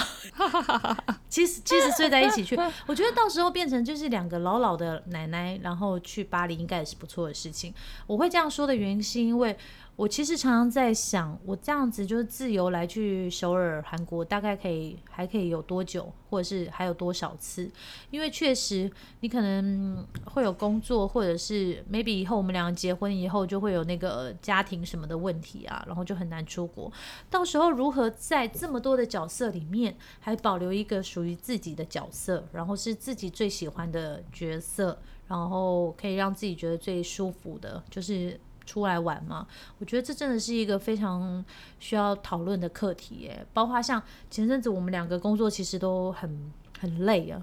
A: 七十七十岁在一起去，我觉得到时候变成就是两个老老的奶奶，然后去巴黎应该也是不错的事情。我会这样说的原因是因为。我其实常常在想，我这样子就是自由来去首尔、韩国，大概可以还可以有多久，或者是还有多少次？因为确实你可能会有工作，或者是 maybe 以后我们两个结婚以后就会有那个家庭什么的问题啊，然后就很难出国。到时候如何在这么多的角色里面，还保留一个属于自己的角色，然后是自己最喜欢的角色，然后可以让自己觉得最舒服的，就是。出来玩嘛，我觉得这真的是一个非常需要讨论的课题耶。包括像前阵子我们两个工作其实都很很累啊，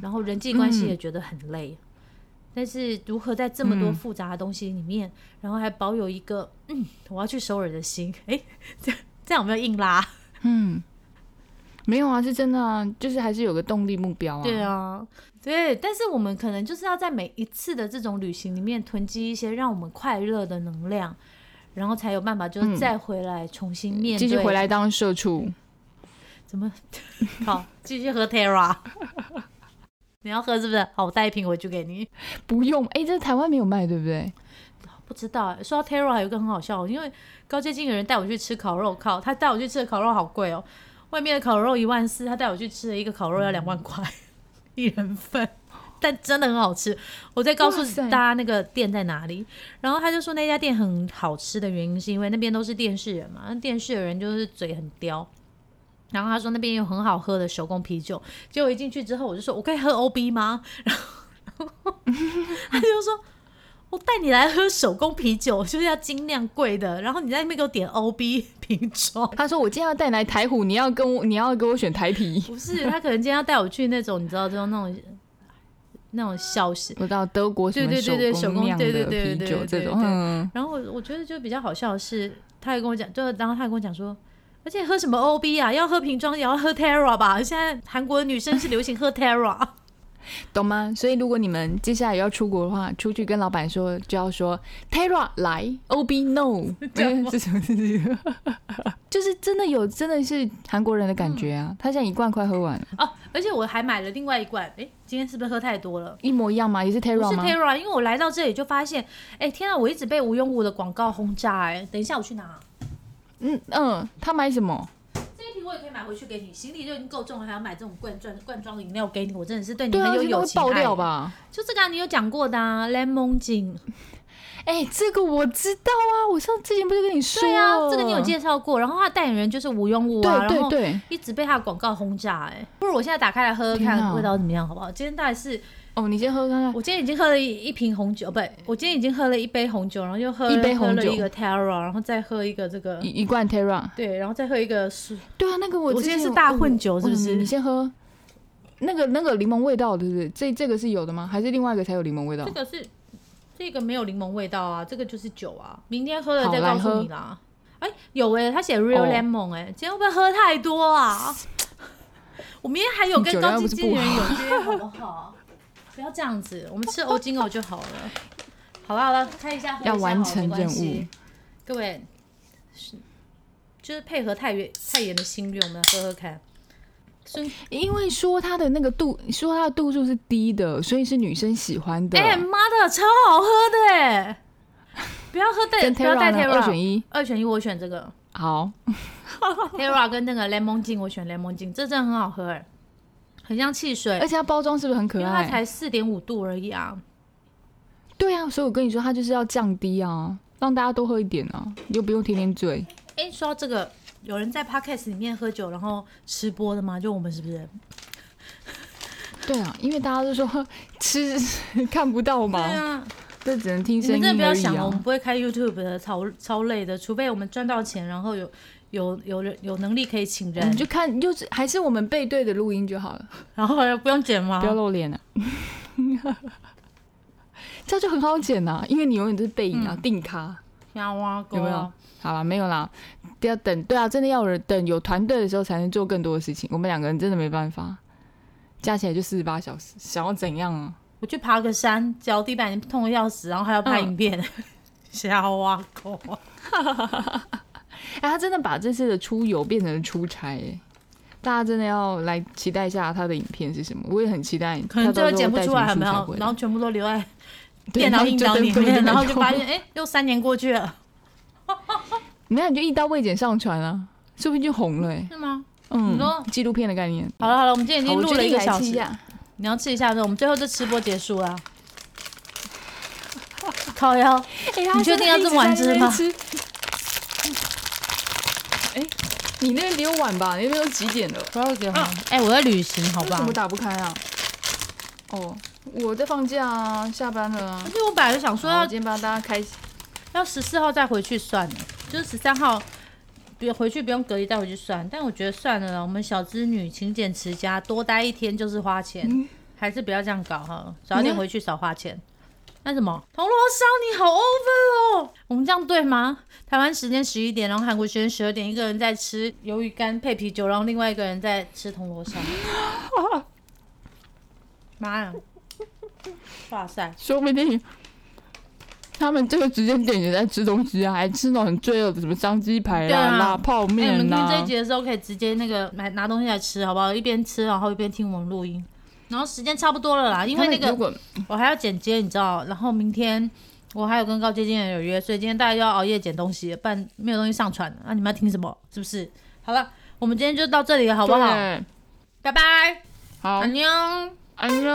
A: 然后人际关系也觉得很累。但是如何在这么多复杂的东西里面，然后还保有一个嗯，我要去首尔的心，诶，这这样有没有硬拉？
B: 嗯，没有啊，是真的啊，就是还是有个动力目标啊。
A: 对啊，对，但是我们可能就是要在每一次的这种旅行里面囤积一些让我们快乐的能量，然后才有办法就是再回来重新面对。
B: 继续回来当社畜。
A: 怎么？好，继续喝 Terra。你要喝是不是？好，我带一瓶回去给你。
B: 不用，哎、这台湾没有卖，对不对？
A: 不知道欸，说到 Terra 还有一个很好笑，因为高阶经理人带我去吃烤肉，靠，他带我去吃的烤肉好贵哦。外面的烤肉一万四，他带我去吃了一个烤肉要两万块 一人份，但真的很好吃。我再告诉大家那个店在哪里，然后他就说那家店很好吃的原因是因为那边都是电视人嘛，那电视的人就是嘴很刁。然后他说那边有很好喝的手工啤酒，结果一进去之后我就说我可以喝 OB 吗？然后他就说我带你来喝手工啤酒，就是要精酿贵的，然后你在那边给我点 OB 瓶装。
B: 他说我今天要带你来台虎，你要跟我你要给我选台啤。
A: 不是，他可能今天要带我去那种，你知道，这种那种那种小时。
B: 我到德国什么
A: 对对对对手工
B: 酿的啤酒这种，
A: 对
B: 嗯，
A: 然后我我觉得就比较好笑的是，他也跟我讲，就然后他也跟我讲说，而且喝什么 OB 啊，要喝瓶装也要喝 Terra 吧？现在韩国的女生是流行喝 Terra。
B: 懂吗？所以如果你们接下来要出国的话，出去跟老板说就要说 Terra 来，OB no，
A: 这
B: 什么是这个？就是真的有，真的是韩国人的感觉啊！他现在一罐快喝完了，
A: 哦，而且我还买了另外一罐，哎，今天是不是喝太多了？
B: 一模一样吗？也是 Terra
A: 是？Terra，因为我来到这里就发现，哎、天啊，我一直被无用物的广告轰炸、哎，等一下我去拿。
B: 嗯嗯，他买什么？
A: 这一瓶我也可以买回去给你，行李就已经够重了，还要买这种罐装罐装的饮料给你，我真的是对你很有友情爱
B: 爆掉？吧？
A: 就这个、啊，你有讲过的啊，lemon 井。
B: 哎、这个我知道啊，我上之前不是跟你说？
A: 对啊，这个你有介绍过。然后他的代言人就是无用无啊，
B: 对对
A: 然后
B: 对。
A: 一直被他的广告轰炸、哎，不如我现在打开来喝喝看味道怎么样，好不好？今天大概是
B: 哦，你先喝看看。
A: 我今天已经喝了一一瓶红酒，不，我今天已经喝了一杯红酒，然后又喝
B: 一杯红酒
A: 喝了一个 Terra，然后再喝一个这个
B: 一，一罐 Terra，
A: 对，然后再喝一个是
B: 对啊，那个我
A: 我今天是大混酒是不是
B: 嗯你先喝。那个那个柠檬味道的，是不对？这这个是有的吗？还是另外一个才有柠檬味道
A: 这？个是这个没有柠檬味道啊，这个就是酒啊。明天喝了再告诉你啦。哎、有哎、他写 real
B: 哦
A: lemon 哎、今天会不会喝太多啊？我明天还有跟高级经理人有约，好不好？不要这样子，我们吃欧金欧就好了。好了好了，开一下
B: 要完成任务。
A: 各位是就是配合太原太原的心愿，我们来喝喝看。孙
B: 因为说它的那个度，说它的度数是低的，所以是女生喜欢的。
A: 哎妈的，超好喝的哎！不要喝带不要带
B: 呢
A: Terra，
B: 二选一。
A: 二选一，我选这个
B: 好，
A: Terra 跟那个 lemon 精，我选 lemon 精，这真的很好喝哎，很像汽水
B: 而，且它包装是不是很可
A: 因为它
B: 爱？
A: 才四点五度而已啊。
B: 对啊，所以我跟你说，它就是要降低啊，让大家多喝一点啊，你又不用天天醉。
A: 哎，说到这个，有人在 podcast 里面喝酒然后吃播的吗？就我们是不是？
B: 对啊，因为大家都说 吃看不到嘛对，
A: 啊，
B: 这只能听声音
A: 你们真的不要想了，我们
B: 啊。
A: 不会开 YouTube 的，超超累的，除非我们赚到钱，然后有有有人有能力可以请人
B: 你，就看，就是还是我们背对的录音就好了，
A: 然后不用剪吗
B: 不？要露脸啊。这样就很好剪呐、因为你永远都是背影啊，定咖。
A: 呀哇，
B: 有没有？好了，没有啦，不要等，对啊，真的要有人等有团队的时候才能做更多的事情。我们两个人真的没办法，加起来就四十八小时，想要怎样啊？
A: 我去爬个山，脚底板痛的要死，然后还要拍
B: 嗯
A: 影片，瞎挖沟。
B: 哎、他真的把这次的出游变成了出差、哎，大家真的要来期待一下他的影片是什么。我也很期待，
A: 可能最后剪不出来，有没有？然后全部都留在电脑硬档里面，然后就发
B: 现，
A: 现，哎，又三年过去了，
B: 那你就一刀未剪上传啊，说不定就红了、哎，
A: 是吗？
B: 嗯
A: 你说，
B: 纪录片的概念。
A: 好了好了，我们今天已经录了一个小时，你要吃一下我们最后这吃播结束了。烤腰，
B: 哎、
A: 你确定要这么晚吃吗
B: 吃？哎、你那边比我晚吧？你那边都几点了？
A: 不要给我。哎，我在旅行，好不好
B: 为什么？打不开啊？哦，我在放假啊，下班了啊
A: 而。且我本来想说要
B: 我今天帮大家开，
A: 要十四号再回去算了，就是十三号，别回去不用隔离带回去算。但我觉得算了啦，我们小资女勤俭持家，多待一天就是花钱，
B: 嗯
A: 还是不要这样搞哈，早点回去少花钱。那什么，铜锣烧你好 over 哦！我们这样对吗？台湾时间十一点，然后韩国时间十二点，一个人在吃鱿鱼干配啤酒，然后另外一个人在吃铜锣烧。妈呀！哇塞！
B: 说不定他们这个时间点也在吃东西啊，还吃那种很罪恶的什么香鸡排啦、泡面啦
A: 们听这一。集的时候可以直接那个买拿东西来吃，好不好？一边吃然后一边听我们录音，然后时间差不多了啦，因为那个我还要剪接，你知道，然后明天我还有跟高阶经理人有约，所以今天大家又要熬夜剪东西，不然没有东西上传。那、你们要听什么？是不是？好了，我们今天就到这里了，好不好？拜拜，
B: 好
A: 安，妞。
B: 安妞。